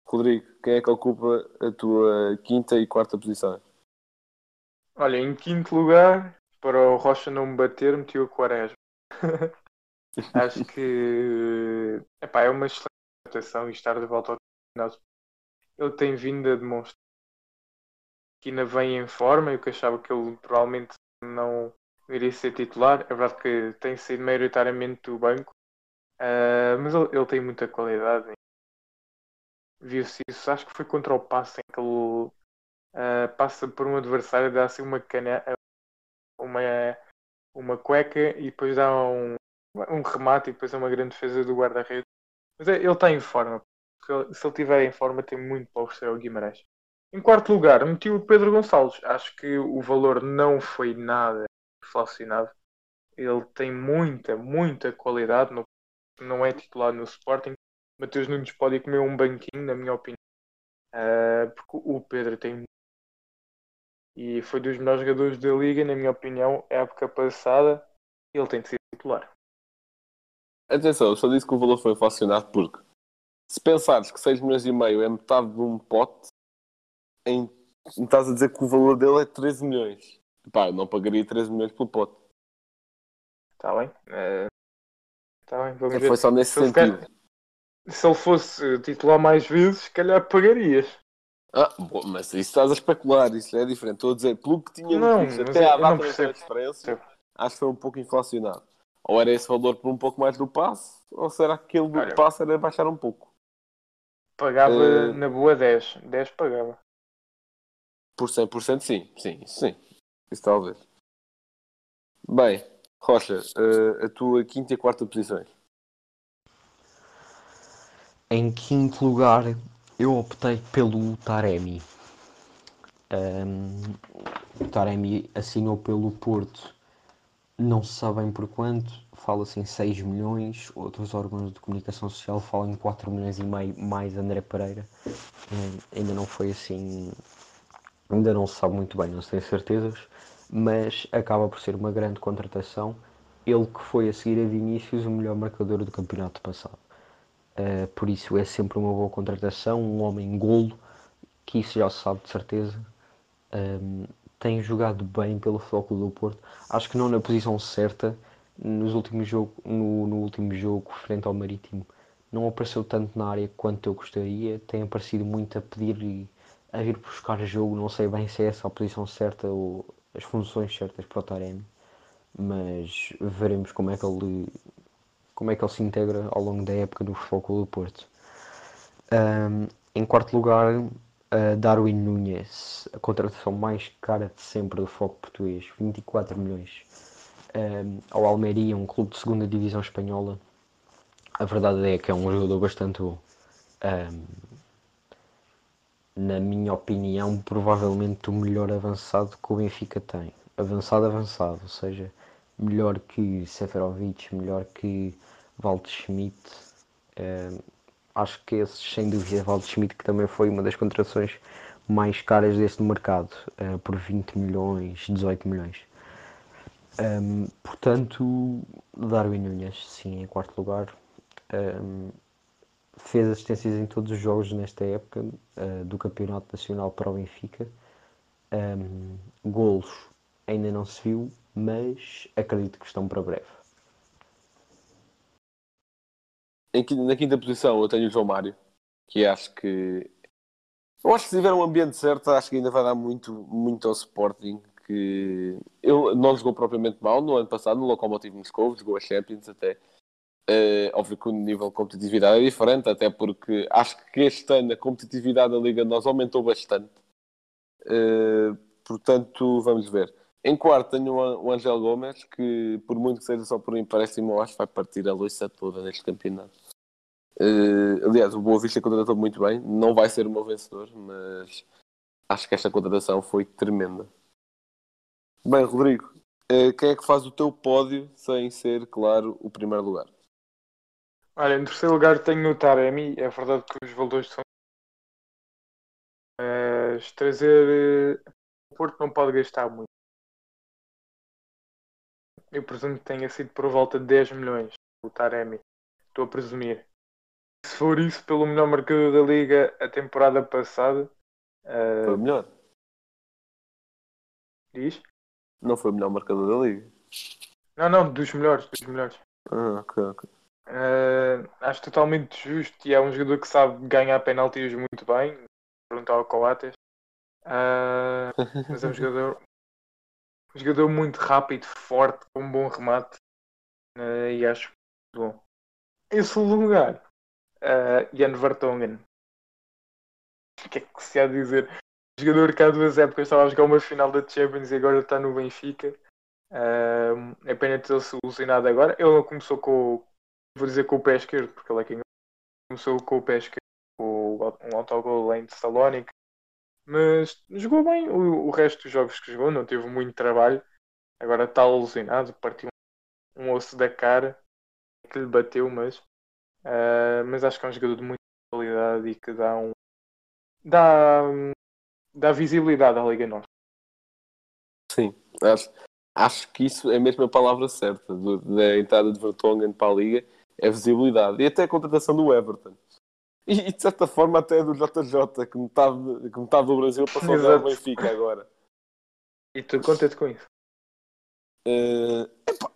Rodrigo, quem é que ocupa a tua quinta e quarta posição? Olha, em quinto lugar, para o Rocha não me bater, meti o Quaresma. Acho que epá, é uma excelente apresentação e estar de volta ao campeonato. Ele tem vindo a demonstrar que ainda vem em forma, eu que achava que ele provavelmente não iria ser titular. É verdade que tem sido maioritariamente do banco, uh, mas ele, ele, tem muita qualidade viu-se isso, acho que foi contra o passe em que ele uh, passa por um adversário, dá assim uma caneta, uma, uma cueca e depois dá um, um remate e depois é uma grande defesa do guarda-redes. Mas é, ele está em forma. Se ele estiver em forma, tem muito para oferecer ao Guimarães. Em quarto lugar, meti o Pedro Gonçalves. Acho que o valor não foi nada inflacionado. Ele tem muita, muita qualidade. No, não é titular no Sporting, Mateus Nunes pode comer um banquinho, na minha opinião. Uh, porque o Pedro tem. E foi dos melhores jogadores da liga, na minha opinião, época passada. Ele tem de ser titular. Atenção, eu só disse que o valor foi inflacionado porque se pensares que 6 milhões e meio é metade de um pote, em... estás a dizer que o valor dele é 13 milhões. Pá, eu não pagaria 13 milhões pelo pote. Está bem. Uh... Tá bem, vamos é, ver. Foi só nesse sentido se ele fosse titular mais vezes, se calhar pagarias. Ah, bom, mas isso estás a especular, isso é diferente. Estou a dizer, pelo que tinha não, visto até à data da transferência, acho que foi um pouco inflacionado. Ou era esse valor por um pouco mais do passe, ou será que aquele do passe era baixar um pouco? Pagava uh, na boa 10. 10 pagava. Por 100% sim, sim, sim. Isso talvez. Bem, Rocha, uh, a tua quinta e quarta posições. Em quinto lugar, eu optei pelo Taremi. Um, o Taremi assinou pelo Porto, não se sabe bem por quanto, fala-se em 6 milhões, outros órgãos de comunicação social falam em 4 milhões e meio, mais André Pereira. Um, ainda não foi assim, ainda não se sabe muito bem, não se tem certezas, mas acaba por ser uma grande contratação. Ele que foi a seguir a Vinícius o melhor marcador do campeonato passado. Uh, por isso é sempre uma boa contratação, um homem golo, que isso já se sabe de certeza. Um, tem jogado bem pelo Futebol do Porto. Acho que não na posição certa. Nos últimos jogo, no, no último jogo, frente ao Marítimo, não apareceu tanto na área quanto eu gostaria. Tem aparecido muito a pedir a vir buscar jogo. Não sei bem se é essa a posição certa ou as funções certas para o Taremi. Mas veremos como é que ele como é que ele se integra ao longo da época no Futebol do Porto. Um, em quarto lugar, uh, Darwin Nunes, a contratação mais cara de sempre do Foco Português, 24 milhões. Um, ao Almeria, um clube de segunda divisão espanhola. A verdade é que é um jogador bastante bom. Um, na minha opinião, provavelmente o melhor avançado que o Benfica tem. Avançado, avançado, ou seja, melhor que Seferovic, melhor que Valde Schmidt. Uh, acho que esse, sem dúvida, Valde Schmidt, que também foi uma das contratações mais caras deste mercado, uh, por 20 milhões, 18 milhões. Um, portanto, Darwin Nunes, sim, em quarto lugar. Um, fez assistências em todos os jogos nesta época uh, do Campeonato Nacional para o Benfica. Um, golos ainda não se viu, mas acredito que estão para breve. na quinta posição eu tenho o João Mário, que acho que. Eu acho que se tiver um ambiente certo, acho que ainda vai dar muito, muito ao Sporting. Que ele não jogou propriamente mal no ano passado, no Lokomotiv Moscou, jogou a Champions até. Uh, óbvio que o nível de competitividade é diferente, até porque acho que este ano a competitividade da Liga nós aumentou bastante. Uh, portanto, vamos ver. Em quarto tenho o Angel Gomes, que por muito que seja só por empréstimo, acho que vai partir a luta toda neste campeonato. Eh, aliás, o Boa Vista contratou muito bem. Não vai ser o meu vencedor, mas acho que esta contratação foi tremenda. Bem, Rodrigo, eh, quem é que faz o teu pódio sem ser, claro, o primeiro lugar? Olha, em terceiro lugar tenho o Taremi. É verdade que os valores são. Mas trazer. eh, O Porto não pode gastar muito. Eu presumo que tenha sido por volta de 10 milhões o Taremi. Estou a presumir. Se for isso pelo melhor marcador da Liga a temporada passada, eh, Foi o melhor. diz? Não foi o melhor marcador da liga. Não, não, dos melhores, dos melhores. Ah, ok, ok. Eh, acho totalmente justo e é um jogador que sabe ganhar penaltis muito bem. Perguntar ao Coates. Eh, mas é um jogador, um jogador muito rápido, forte, com um bom remate. eh, e acho muito bom. Em segundo lugar, uh, Jan Vertonghen. O que é que se há a dizer? Jogador que há duas épocas estava a jogar uma final da Champions e agora está no Benfica. Uh, é pena ter-se ilusionado agora. Ele não começou com o. Vou dizer com o pé esquerdo, porque ele é quem começou com o pé esquerdo, com um autogol em Salónica. Mas jogou bem o, o resto dos jogos que jogou, não teve muito trabalho. Agora está alucinado, partiu um osso da cara que lhe bateu, mas, uh, mas acho que é um jogador de muita qualidade e que dá um dá, dá visibilidade à Liga Norte. Sim, acho, acho que isso é mesmo a palavra certa do, da entrada de Vertonghen para a Liga, é visibilidade. E até a contratação do Everton. E, e de certa forma até do JJ, que metade, que metade do Brasil passou a Exato. Benfica agora. E tu contente com isso? Epá,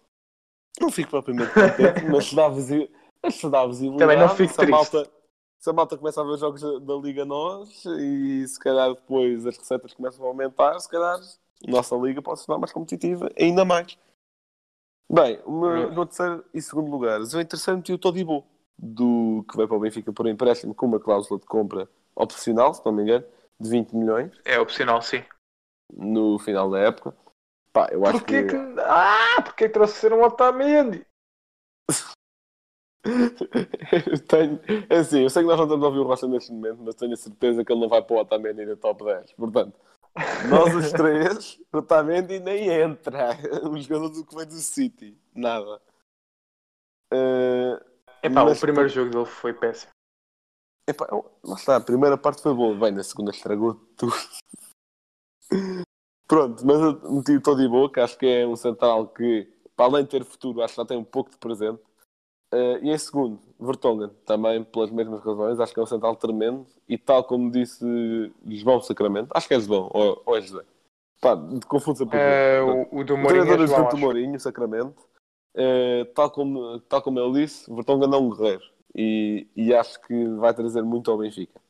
não fico propriamente contente, mas se dá, visi- mas dá visibilidade. Também não fico se a triste. malta, se a malta começa a ver os jogos da, da Liga Nós e se calhar depois as receitas começam a aumentar, se calhar a nossa Liga pode se tornar mais competitiva ainda mais. Bem, o meu, Hum. no terceiro e segundo lugar, eu em terceiro meti o Todibo, do, que vai para o Benfica por empréstimo com uma cláusula de compra opcional, se não me engano, de 20 milhões É opcional, sim. no final da época. Pá, eu acho Porquê que... Ah, porque que trouxeram o Otamendi? Eu tenho, é assim, eu sei que nós não estamos a ouvir o Rocha neste momento, mas tenho a certeza que ele não vai para o Otamendi na top 10. Portanto, nós os três, Otamendi nem entra. O jogador do que vem do City, nada. Eh, Epá, Mas o primeiro jogo dele foi péssimo. epá, lá está, a primeira parte foi boa, bem, na segunda estragou tudo. Pronto, mas eu meti o Todibo, que acho que é um central que, para além de ter futuro, acho que já tem um pouco de presente. Eh, e em segundo, Vertonghen, também pelas mesmas razões, acho que é um central tremendo e tal como disse João Sacramento, acho que é João ou, ou é José. Pá, de confundo sempre os Eh, nomes. o, o do O Mourinho treinador é é João, acho. Mourinho, Sacramento, eh, tal, como, tal como ele disse, Vertonghen é um guerreiro e, e acho que vai trazer muito ao Benfica.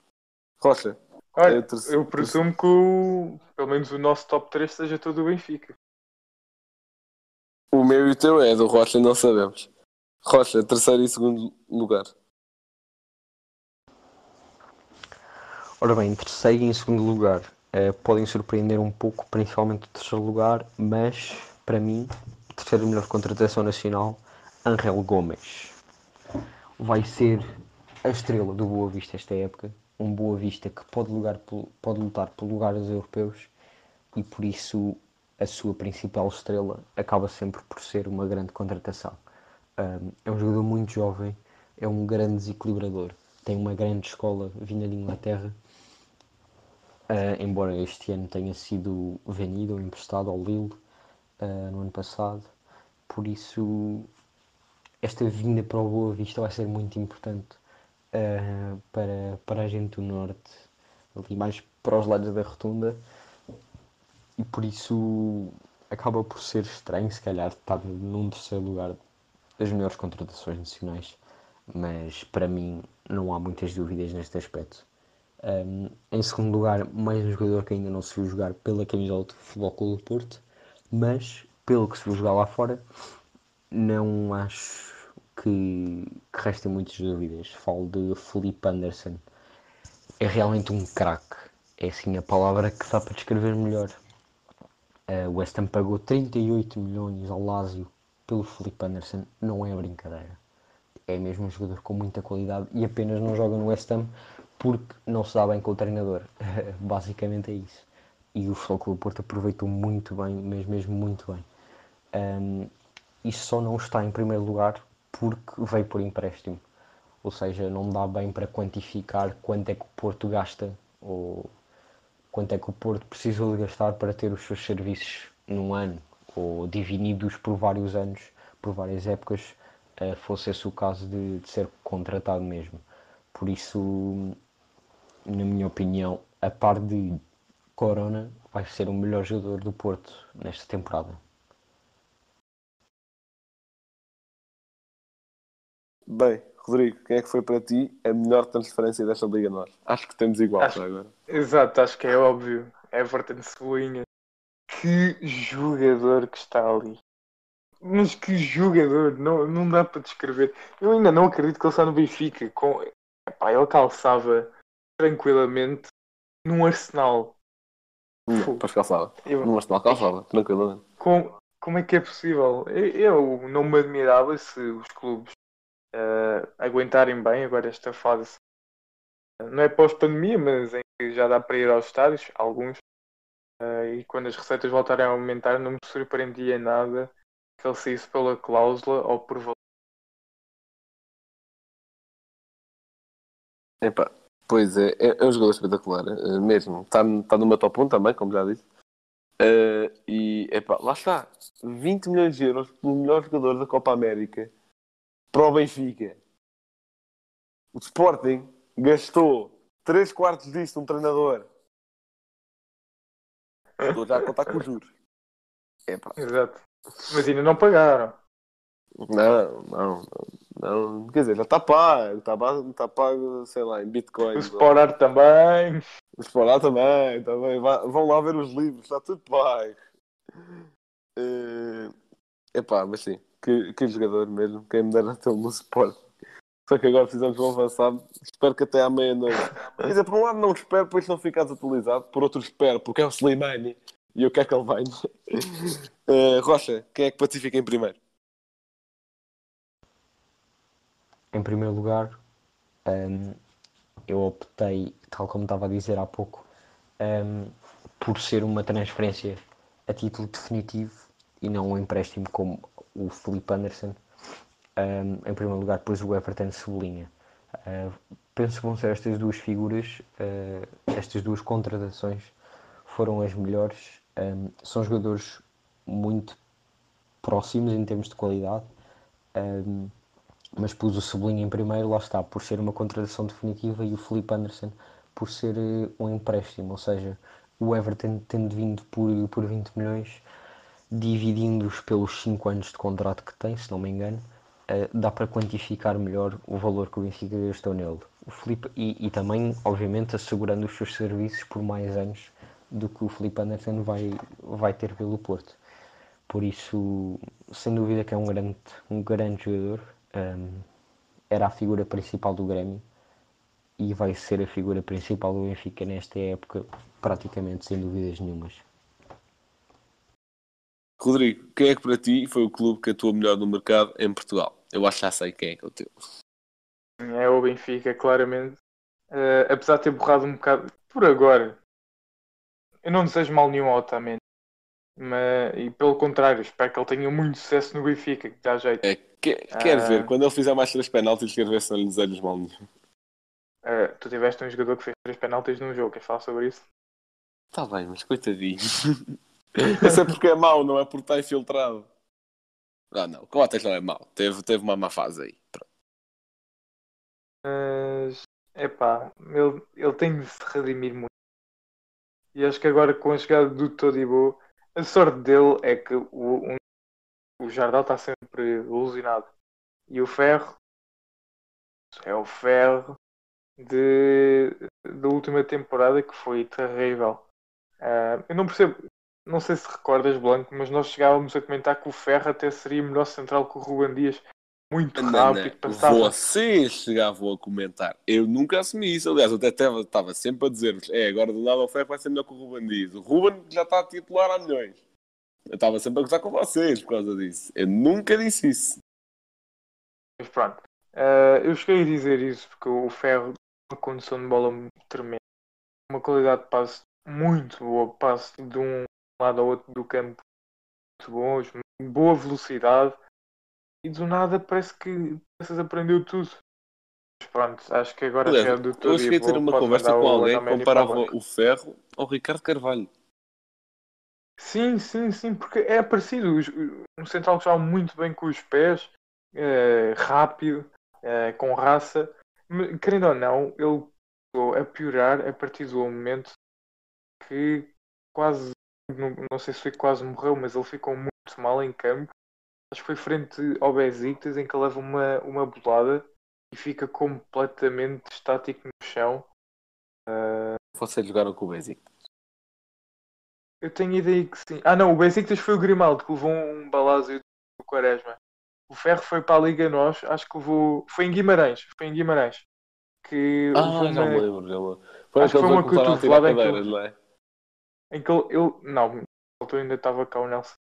Rocha, Olha, É, terceiro- eu presumo que o, pelo menos o nosso top 3 seja todo o Benfica. o meu e o teu é do Rocha, não sabemos. Rocha, terceiro e segundo lugar. Ora bem, em terceiro e em segundo lugar eh, podem surpreender um pouco, principalmente o terceiro lugar, mas para mim, terceira melhor contratação nacional, Angel Gomes. Vai ser a estrela do Boa Vista esta época. Um Boa Vista que pode, lugar, pode lutar por lugares europeus e por isso a sua principal estrela acaba sempre por ser uma grande contratação. É um jogador muito jovem, é um grande desequilibrador, tem uma grande escola vinda de Inglaterra, uh, embora este ano tenha sido vendido ou emprestado ao Lille uh, no ano passado. Por isso, esta vinda para o Boa Vista vai ser muito importante uh, para, para a gente do Norte, ali mais para os lados da rotunda, e por isso acaba por ser estranho, se calhar, estar num terceiro lugar das melhores contratações nacionais, mas para mim não há muitas dúvidas neste aspecto. Um, em segundo lugar, mais um jogador que ainda não se viu jogar pela camisola do Futebol Clube do Porto, mas pelo que se viu jogar lá fora, não acho que, que restem muitas dúvidas. Falo de Felipe Anderson. É realmente um craque. É assim a palavra que dá para descrever melhor. Uh, o West Ham pagou 38 milhões ao Lazio pelo Felipe Anderson. Não é brincadeira. é mesmo um jogador com muita qualidade e apenas não joga no West Ham porque não se dá bem com o treinador. Basicamente é isso. E o Futebol Porto aproveitou muito bem, mas mesmo muito bem. Um, e só não está em primeiro lugar porque veio por empréstimo. Ou seja, não dá bem para quantificar quanto é que o Porto gasta ou quanto é que o Porto precisou de gastar para ter os seus serviços num ano ou divididos por vários anos, por várias épocas, uh, fosse esse o caso de, de, ser contratado mesmo. Por isso, na minha opinião, a par de Corona, vai ser o melhor jogador do Porto nesta temporada. Bem, Rodrigo, quem é que foi para ti a melhor transferência desta Liga Norte? Acho que temos igual acho, agora. Exato, acho que é óbvio. Everton Cebolinha. Que jogador que está ali. Mas que jogador, não, não dá para descrever. Eu ainda não acredito que ele está no Benfica. Com... Epá, ele calçava tranquilamente num Arsenal. Não, pois calçava. Eu... Num Arsenal calçava, tranquilamente. Com... Como é que é possível? Eu, eu não me admirava se os clubes uh, aguentarem bem agora esta fase. Não é pós-pandemia, mas em que já dá para ir aos estádios, alguns. Uh, e quando as receitas voltarem a aumentar, não me surpreendia nada que ele saísse pela cláusula ou por valor. Epá, pois é, é, é um jogador espetacular, uh, mesmo. Está tá no meu top 1 também, como já disse. Uh, e epá, lá está, 20 milhões de euros pelo melhor jogador da Copa América para o Benfica. O Sporting gastou 3 quartos disto um treinador. Estou já a contar com os juros. Epá. Exato. Mas ainda não pagaram. Não, não, não. Quer dizer, já está pago. Está pago, está pago, sei lá, em Bitcoin. O Sporar também. O Sporar também. também. Vão lá ver os livros, está tudo pago. Uh, epá, mas sim que, que jogador mesmo, quem me dera tê-lo no Sport. Só que agora precisamos de um avançado. Espero que até à meia-noite. Quer dizer, por um lado não espero, pois não ficar desatualizado. Por outro espero, porque é o Slimani. E eu quero que ele venha. Uh, Rocha, quem é que para ti fica em primeiro? Em primeiro lugar, um, eu optei, tal como estava a dizer há pouco, um, por ser uma transferência a título definitivo e não um empréstimo como o Felipe Anderson. Um, em primeiro lugar, depois o Everton Cebolinha. Uh, penso que vão ser estas duas figuras, uh, estas duas contratações foram as melhores. Um, são jogadores muito próximos em termos de qualidade, um, mas pus o Cebolinha em primeiro, lá está, por ser uma contratação definitiva, e o Felipe Anderson por ser uh, um empréstimo, ou seja, o Everton tendo vindo por, por 20 milhões dividindo-os pelos 5 anos de contrato que tem, se não me engano, dá para quantificar melhor o valor que o Benfica gastou nele. O Felipe, e, e, também, obviamente, assegurando os seus serviços por mais anos do que o Felipe Anderson vai, vai ter pelo Porto. Por isso, sem dúvida que é um grande, um grande jogador. Um, ehm, era a figura principal do Grêmio e vai ser a figura principal do Benfica nesta época, praticamente sem dúvidas nenhumas. Rodrigo, quem é que para ti foi o clube que atuou melhor no mercado em Portugal? Eu acho que já sei quem é que é o teu. É o Benfica, claramente. Uh, apesar de ter borrado um bocado por agora. Eu não desejo mal nenhum ao Otamendi. Mas, e pelo contrário, espero que ele tenha muito sucesso no Benfica, que dá jeito. É, que, quer uh, ver, quando ele fizer mais três penaltis, quero ver se não lhe desejo mal nenhum. Uh, tu tiveste um jogador que fez três penaltis num jogo, queres falar sobre isso? Está bem, mas coitadinho. Esse é porque é mau, não é porque está infiltrado. Ah, não, Coates não é mau. Teve, teve uma má fase aí. Mas, epá, ele, ele tem de se redimir muito. E acho que agora com a chegada do Todibo, a sorte dele é que o, um, o Jardel está sempre ilusionado. E o Ferro é o Ferro de, da última temporada que foi terrível. Uh, eu não percebo, não sei se recordas, Blanco, mas nós chegávamos a comentar que o Ferro até seria melhor central que o Ruben Dias. Muito não, rápido, não. passava. Vocês chegavam a comentar. Eu nunca assumi isso. Aliás, eu até estava sempre a dizer-vos: é, agora do lado o Ferro vai ser melhor que o Ruben Dias. O Ruben já está a titular há milhões. Eu estava sempre a gostar com vocês por causa disso. Eu nunca disse isso. Mas pronto, Uh, eu cheguei a dizer isso porque o Ferro tem uma condição de bola tremenda, uma qualidade de passe muito boa, passe de um lado ao outro do campo muito bons, boa velocidade e do nada parece que Peças aprendeu tudo. Mas pronto, acho que agora Aliás, é do eu cheguei a ter uma conversa com alguém que comparava o Ferro ao Ricardo Carvalho. Sim, sim, sim, porque é parecido. Um central que joga muito bem com os pés, eh, rápido, eh, com raça. Querendo ou não, ele começou a piorar a partir do momento que quase, não, não sei se foi quase morreu, mas ele ficou muito mal em campo. Acho que foi frente ao Besiktas em que ele leva uma, uma bolada e fica completamente estático no chão. Vocês jogaram com o Basic. Eu tenho ideia que sim. Ah não, o Besiktas foi o Grimaldo que levou um balazo do Quaresma. O Ferro foi para a Liga Nós, acho que levou. Foi em Guimarães, foi em Guimarães. Que Ah, levou já me uma- lembro, já lembro. Foi Acho que foi uma cotovelada que cadeiras, não é? Em que ele, ele- não, na altura ainda estava cá o Nelson.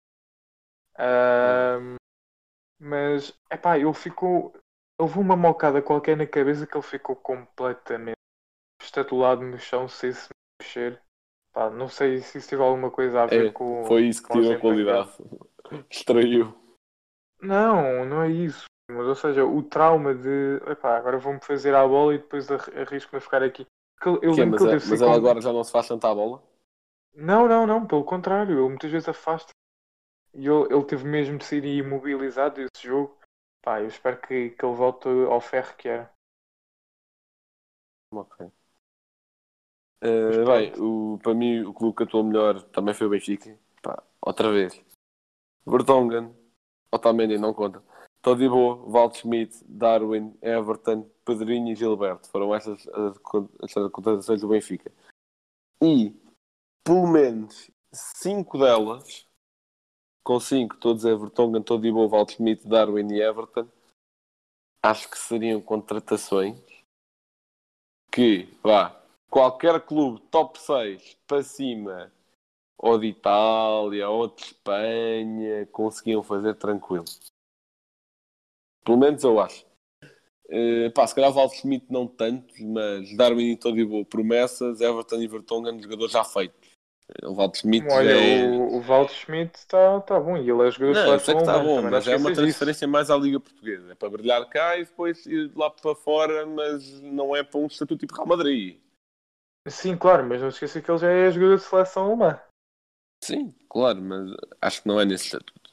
Mas epá, ele ficou. Houve uma mocada qualquer na cabeça que ele ficou completamente estatulado no chão sem se mexer. Pá, não sei se isso teve alguma coisa a ver É, com. Foi isso que tirou a qualidade. Extraiu. Não, não é isso. Mas, ou seja, o trauma de epá, agora vou-me fazer à bola e depois arri- arrisco-me a ficar aqui. Ele- Eu Que é, lembro mas teve mas ele agora já não se faz tanta a bola? Não, não, não, pelo contrário, ele muitas vezes afasta. E ele, ele teve mesmo de ser imobilizado desse jogo. Pá, eu espero que, que ele volte ao ferro que era. Ok. Eh, bem, o, para mim o clube que atuou melhor também foi o Benfica. Pá, outra vez. Vertonghen, Otamendi não conta. Todibo, Waldschmidt, Darwin, Everton, Pedrinho e Gilberto. Foram estas as, con- as contratações do Benfica. E pelo menos cinco delas, com cinco, todos é Vertonghen, Todibo, Waldschmidt, Darwin e Everton, acho que seriam contratações que, vá, qualquer clube top 6 para cima, ou de Itália, ou de Espanha, conseguiam fazer tranquilo. Pelo menos eu acho. Uh, pá, se calhar Val Schmidt não tanto, mas Darwin e Todibo promessas, Everton e Vertonghen jogadores já feitos. O Val Schmidt Olha, é... o, o Valdo Schmidt está tá bom e ele é jogador de Não, eu sei seleção que está bom, mas não é uma transferência mais à Liga Portuguesa. É para brilhar cá e depois ir lá para fora, mas não é para um estatuto tipo Real Madrid. Sim, claro, mas não esqueça que ele já é jogador de seleção alemã. Sim, claro, mas acho que não é nesse estatuto.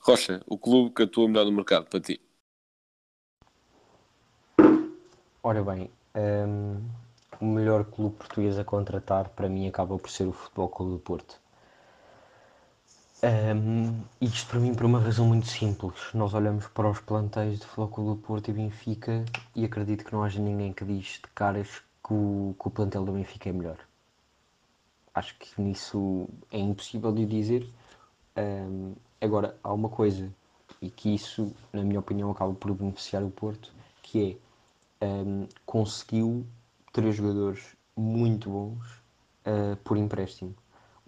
Rocha, o clube que atua melhor no mercado para ti. Ora bem, hum, o melhor clube português a contratar para mim acaba por ser o Futebol Clube do Porto. Hum, isto para mim por uma razão muito simples. Nós olhamos para os plantéis de Futebol Clube do Porto e Benfica e acredito que não haja ninguém que diz de caras que o, que o plantel do Benfica é melhor. Acho que nisso é impossível de dizer. Hum, agora, há uma coisa, e que isso, na minha opinião, acaba por beneficiar o Porto, que é um, conseguiu três jogadores muito bons uh, por empréstimo.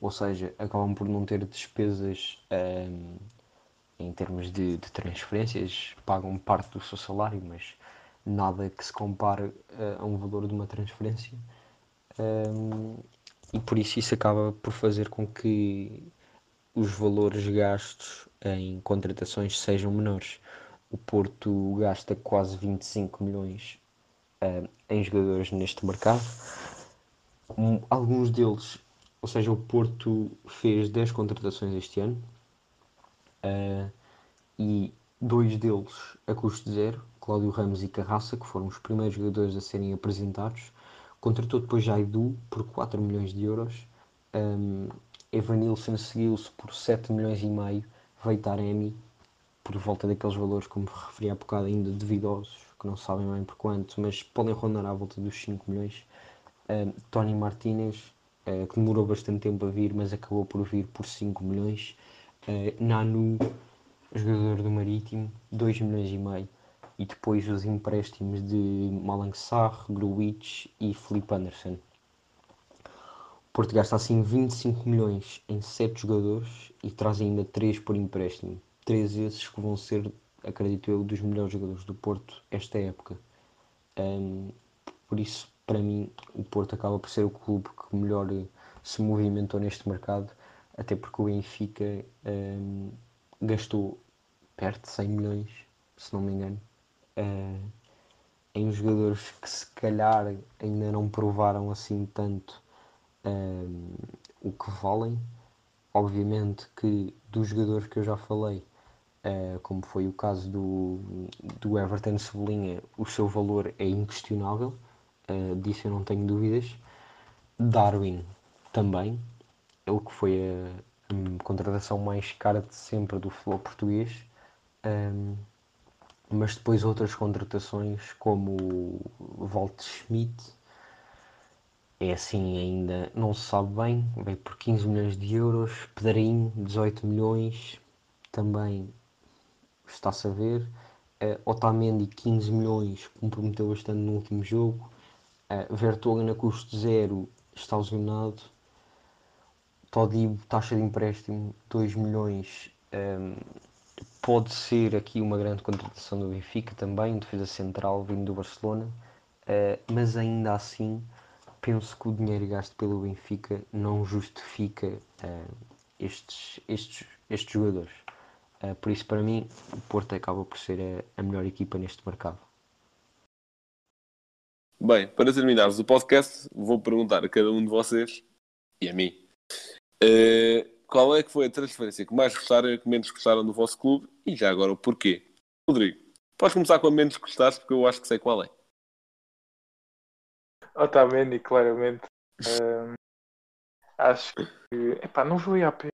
Ou seja, acabam por não ter despesas um, em termos de, de, transferências, pagam parte do seu salário, mas nada que se compare uh, a um valor de uma transferência. Um, e por isso isso acaba por fazer com que os valores gastos em contratações sejam menores. O Porto gasta quase 25 milhões uh, em jogadores neste mercado. Um, alguns deles, ou seja, o Porto fez 10 contratações este ano uh, e dois deles a custo zero, Cláudio Ramos e Carraça, que foram os primeiros jogadores a serem apresentados. Contratou depois Jaidu por 4 milhões de euros. Um, Evanilson seguiu-se por 7 milhões e meio. Veio Taremi por volta daqueles valores, como referi há bocado, ainda duvidosos, que não sabem bem por quanto, mas podem rondar à volta dos 5 milhões. Uh, Tony Martinez, uh, que demorou bastante tempo a vir, mas acabou por vir por 5 milhões. Uh, Nanu, jogador do Marítimo, 2 milhões e meio. E depois os empréstimos de Malang Sarr, Gruitch e Felipe Anderson. O Porto gasta assim 25 milhões em 7 jogadores e traz ainda 3 por empréstimo. 3 esses que vão ser acredito eu, dos melhores jogadores do Porto esta época. Um, por isso, para mim, o Porto acaba por ser o clube que melhor se movimentou neste mercado, até porque o Benfica um, gastou perto de 100 milhões, se não me engano, uh, em jogadores que se calhar ainda não provaram assim tanto um, o que valem. Obviamente que dos jogadores que eu já falei, uh, como foi o caso do, do Everton Cebolinha, o seu valor é inquestionável, uh, disso eu não tenho dúvidas. Darwin também, ele que foi a, a contratação mais cara de sempre do futebol português. Um, mas depois outras contratações como o Walt Schmidt é assim ainda não se sabe bem, veio por 15 milhões de euros, Pedrinho 18 milhões, também está-se a ver, uh, Otamendi 15 milhões, comprometeu bastante no último jogo, uh, Vertonghen a custo zero está lesionado, Todibo taxa de empréstimo 2 milhões, um, ehm, pode ser aqui uma grande contratação do Benfica também, defesa central vindo do Barcelona, uh, mas ainda assim penso que o dinheiro gasto pelo Benfica não justifica uh, estes, estes, estes jogadores. Uh, por isso, para mim, o Porto acaba por ser a, a melhor equipa neste mercado. Bem, para terminarmos o podcast, vou perguntar a cada um de vocês e a mim uh, qual é que foi a transferência que mais gostaram e que menos gostaram do vosso clube e já agora o porquê. Rodrigo, podes começar com a menos gostaste porque eu acho que sei qual é. Otamendi, claramente. Um, acho que epá, não valia a pena.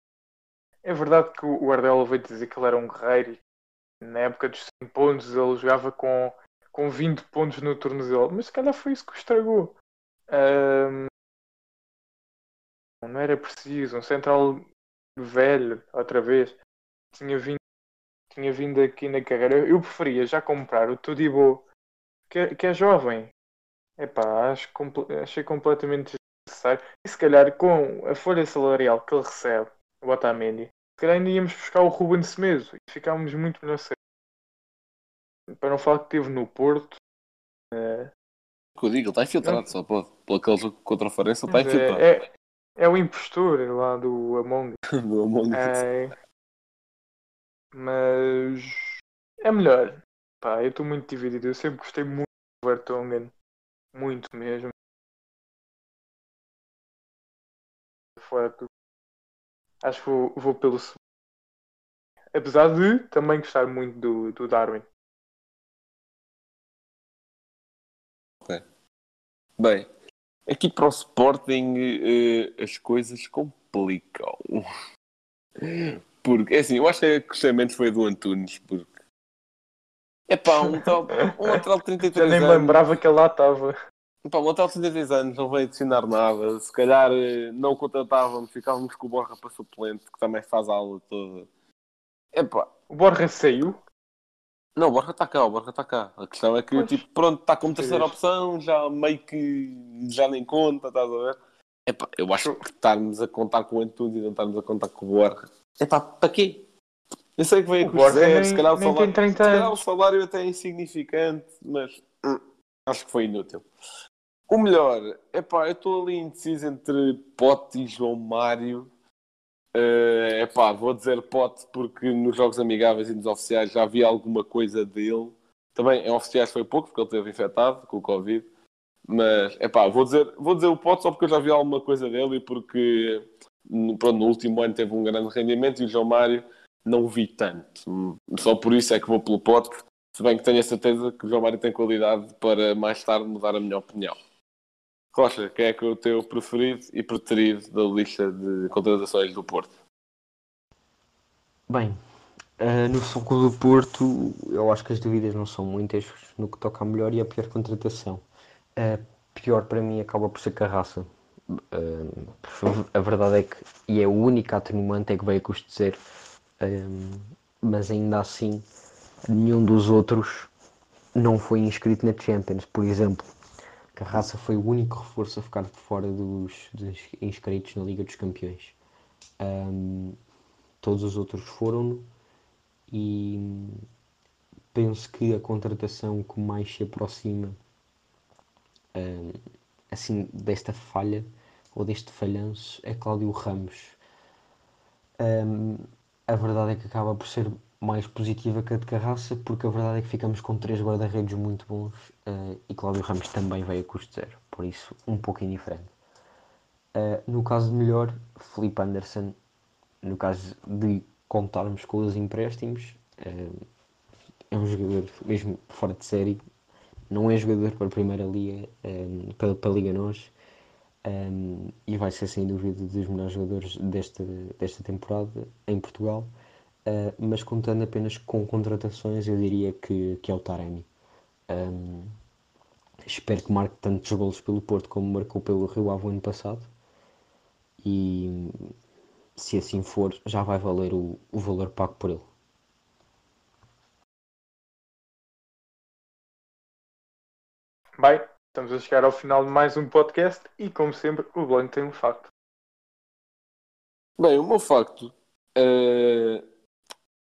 É verdade que o Guardiola veio dizer que ele era um guerreiro e na época dos 100 pontos ele jogava com, com 20 pontos no tornozelo, mas se calhar foi isso que o estragou. Um, não era preciso. Um central velho, outra vez, tinha vindo, tinha vindo aqui na carreira. Eu preferia já comprar o Tudibo, que, é, que é jovem. Epá, acho, achei completamente desnecessário. E se calhar com a folha salarial que ele recebe, o Otamendi, calhar ainda íamos buscar o Ruben Semedo e ficávamos muito melhor. Para não falar que teve no Porto. É... Que eu digo, ele está infiltrado, só pode. Pelo jogo contra a Farense, está infiltrado. É, é, é, o impostor lá do Among do Among é, Mas é melhor. Pá, eu estou muito dividido. Eu sempre gostei muito do Vertonghen. Muito mesmo. Fora tudo. Acho que vou, vou pelo segundo. Apesar de também gostar muito do, do Darwin. Ok. Bem, aqui para o Sporting uh, as coisas complicam. Porque, é assim, eu acho que a crescimento foi do Antunes, porque é pá, um lateral, um lateral de 33 Já nem anos. lembrava que ele lá estava. Pá, um lateral de 33 anos não veio adicionar nada. Se calhar eh, não o contratávamos, ficávamos com o Borra para suplente, que também faz a aula toda. É pá. O Borra saiu? Não, o Borja está cá, o Borja está cá. A questão é que, pois. tipo, pronto, está como terceira opção, já meio que já nem conta, estás a ver? Epá, eu acho que estarmos a contar com o Antunes e não estarmos a contar com o Borja. Epá, para quê? Eu sei que veio com zero, se calhar, o salário, se calhar o salário até é insignificante, mas hum, acho que foi inútil. O melhor, é pá, eu estou ali indeciso entre Pote e João Mário. É uh, pá, vou dizer Pote porque nos jogos amigáveis e nos oficiais já vi alguma coisa dele. Também em oficiais foi pouco porque ele esteve infectado com o Covid. Mas é pá, vou dizer, vou dizer o Pote só porque eu já vi alguma coisa dele e porque pronto, no último ano teve um grande rendimento e o João Mário não vi tanto. Só por isso é que vou pelo pote, se bem que tenho a certeza que o João Mário tem qualidade para mais tarde mudar a minha opinião. Rocha, quem é que é o teu preferido e preterido da lista de contratações do Porto? Bem, uh, no Foco do Porto, eu acho que as dúvidas não são muitas no que toca a melhor e a pior contratação. A pior para mim acaba por ser Carraça. Uh, a verdade é que, e é a única atenuante, é que veio a custo zero mas ainda assim nenhum dos outros não foi inscrito na Champions, por exemplo. Carraça foi o único reforço a ficar fora dos, dos inscritos na Liga dos Campeões. Um, todos os outros foram e penso que a contratação que mais se aproxima hum, assim desta falha ou deste falhanço é Cláudio Ramos. Hum, a verdade é que acaba por ser mais positiva que a de Carraça, porque a verdade é que ficamos com três guarda-redes muito bons uh, e Cláudio Ramos também veio a custo zero, por isso um pouco indiferente. Uh, no caso de melhor, Felipe Anderson, no caso de contarmos com os empréstimos, uh, é um jogador mesmo fora de série, não é jogador para a Primeira Liga, um, para, para a Liga Nós, um, e vai ser sem dúvida dos melhores jogadores desta, desta temporada em Portugal. Uh, mas contando apenas com contratações, eu diria que, que é o Taremi. Um, espero que marque tantos golos pelo Porto como marcou pelo Rio Ave ano passado. E se assim for, já vai valer o, o valor pago por ele. Bem, estamos a chegar ao final de mais um podcast e, como sempre, o Blanco tem um facto. Bem, o meu facto uh,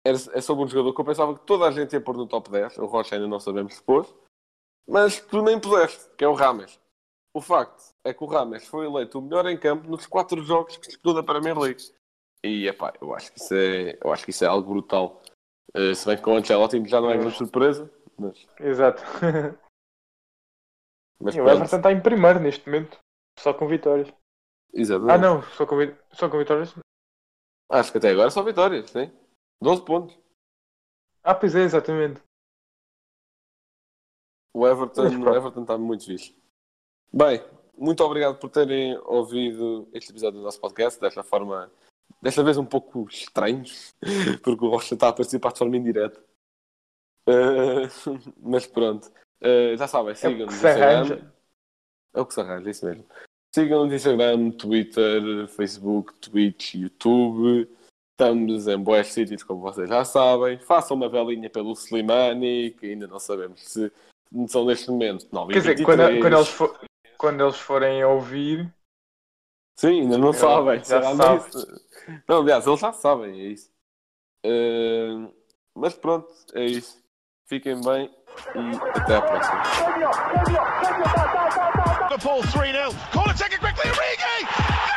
é sobre um jogador que eu pensava que toda a gente ia pôr no top 10. O Rocha ainda não sabemos se pôs. Mas tu nem puseste, que é o Rames. O facto é que o Rames foi eleito o melhor em campo nos quatro jogos que disputou da Premier League. E, epá, eu acho que isso é, eu acho que isso é algo brutal. Uh, se bem que com o Ancelotti já não é grande surpresa. Mas... Exato. Mas e o Everton está em primeiro neste momento, só com vitórias. Exatamente. Ah, não, só com, só com vitórias? Acho que até agora só vitórias, sim. 12 pontos. Ah, pois é, exatamente. O Everton, o Everton está muito fixe. Bem, muito obrigado por terem ouvido este episódio do nosso podcast, desta forma, desta vez um pouco estranho, porque o Rocha está a participar de forma indireta. Uh, mas pronto. Uh, já sabem, sigam-nos no Instagram. É o que se arranja, é isso mesmo. Sigam-nos no Instagram, Twitter, Facebook, Twitch, YouTube. Estamos em boas sítios, como vocês já sabem. Façam uma velinha pelo Slimani, que ainda não sabemos se são neste momento 9 Quer dizer, quando, quando, eles for, quando eles forem ouvir. Sim, ainda não sabem. Já sabem. Não, aliás, eles já sabem, é isso. Uh, mas pronto, é isso. Fiquem bem e até a próxima. Liverpool 3-0. Corner taken quickly, Origi!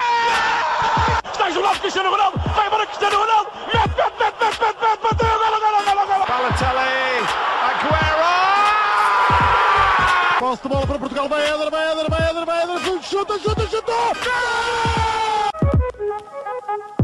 Isolado Cristiano Ronaldo, Agora Cristiano Ronaldo! Mete, mete, mete, mete, mete, mete, mete! Balotelli, Aguero! Posso de bola para Portugal, vai Eder, vai Eder, vai Eder, vai Eder, chuta, chuta, chuta! Gol!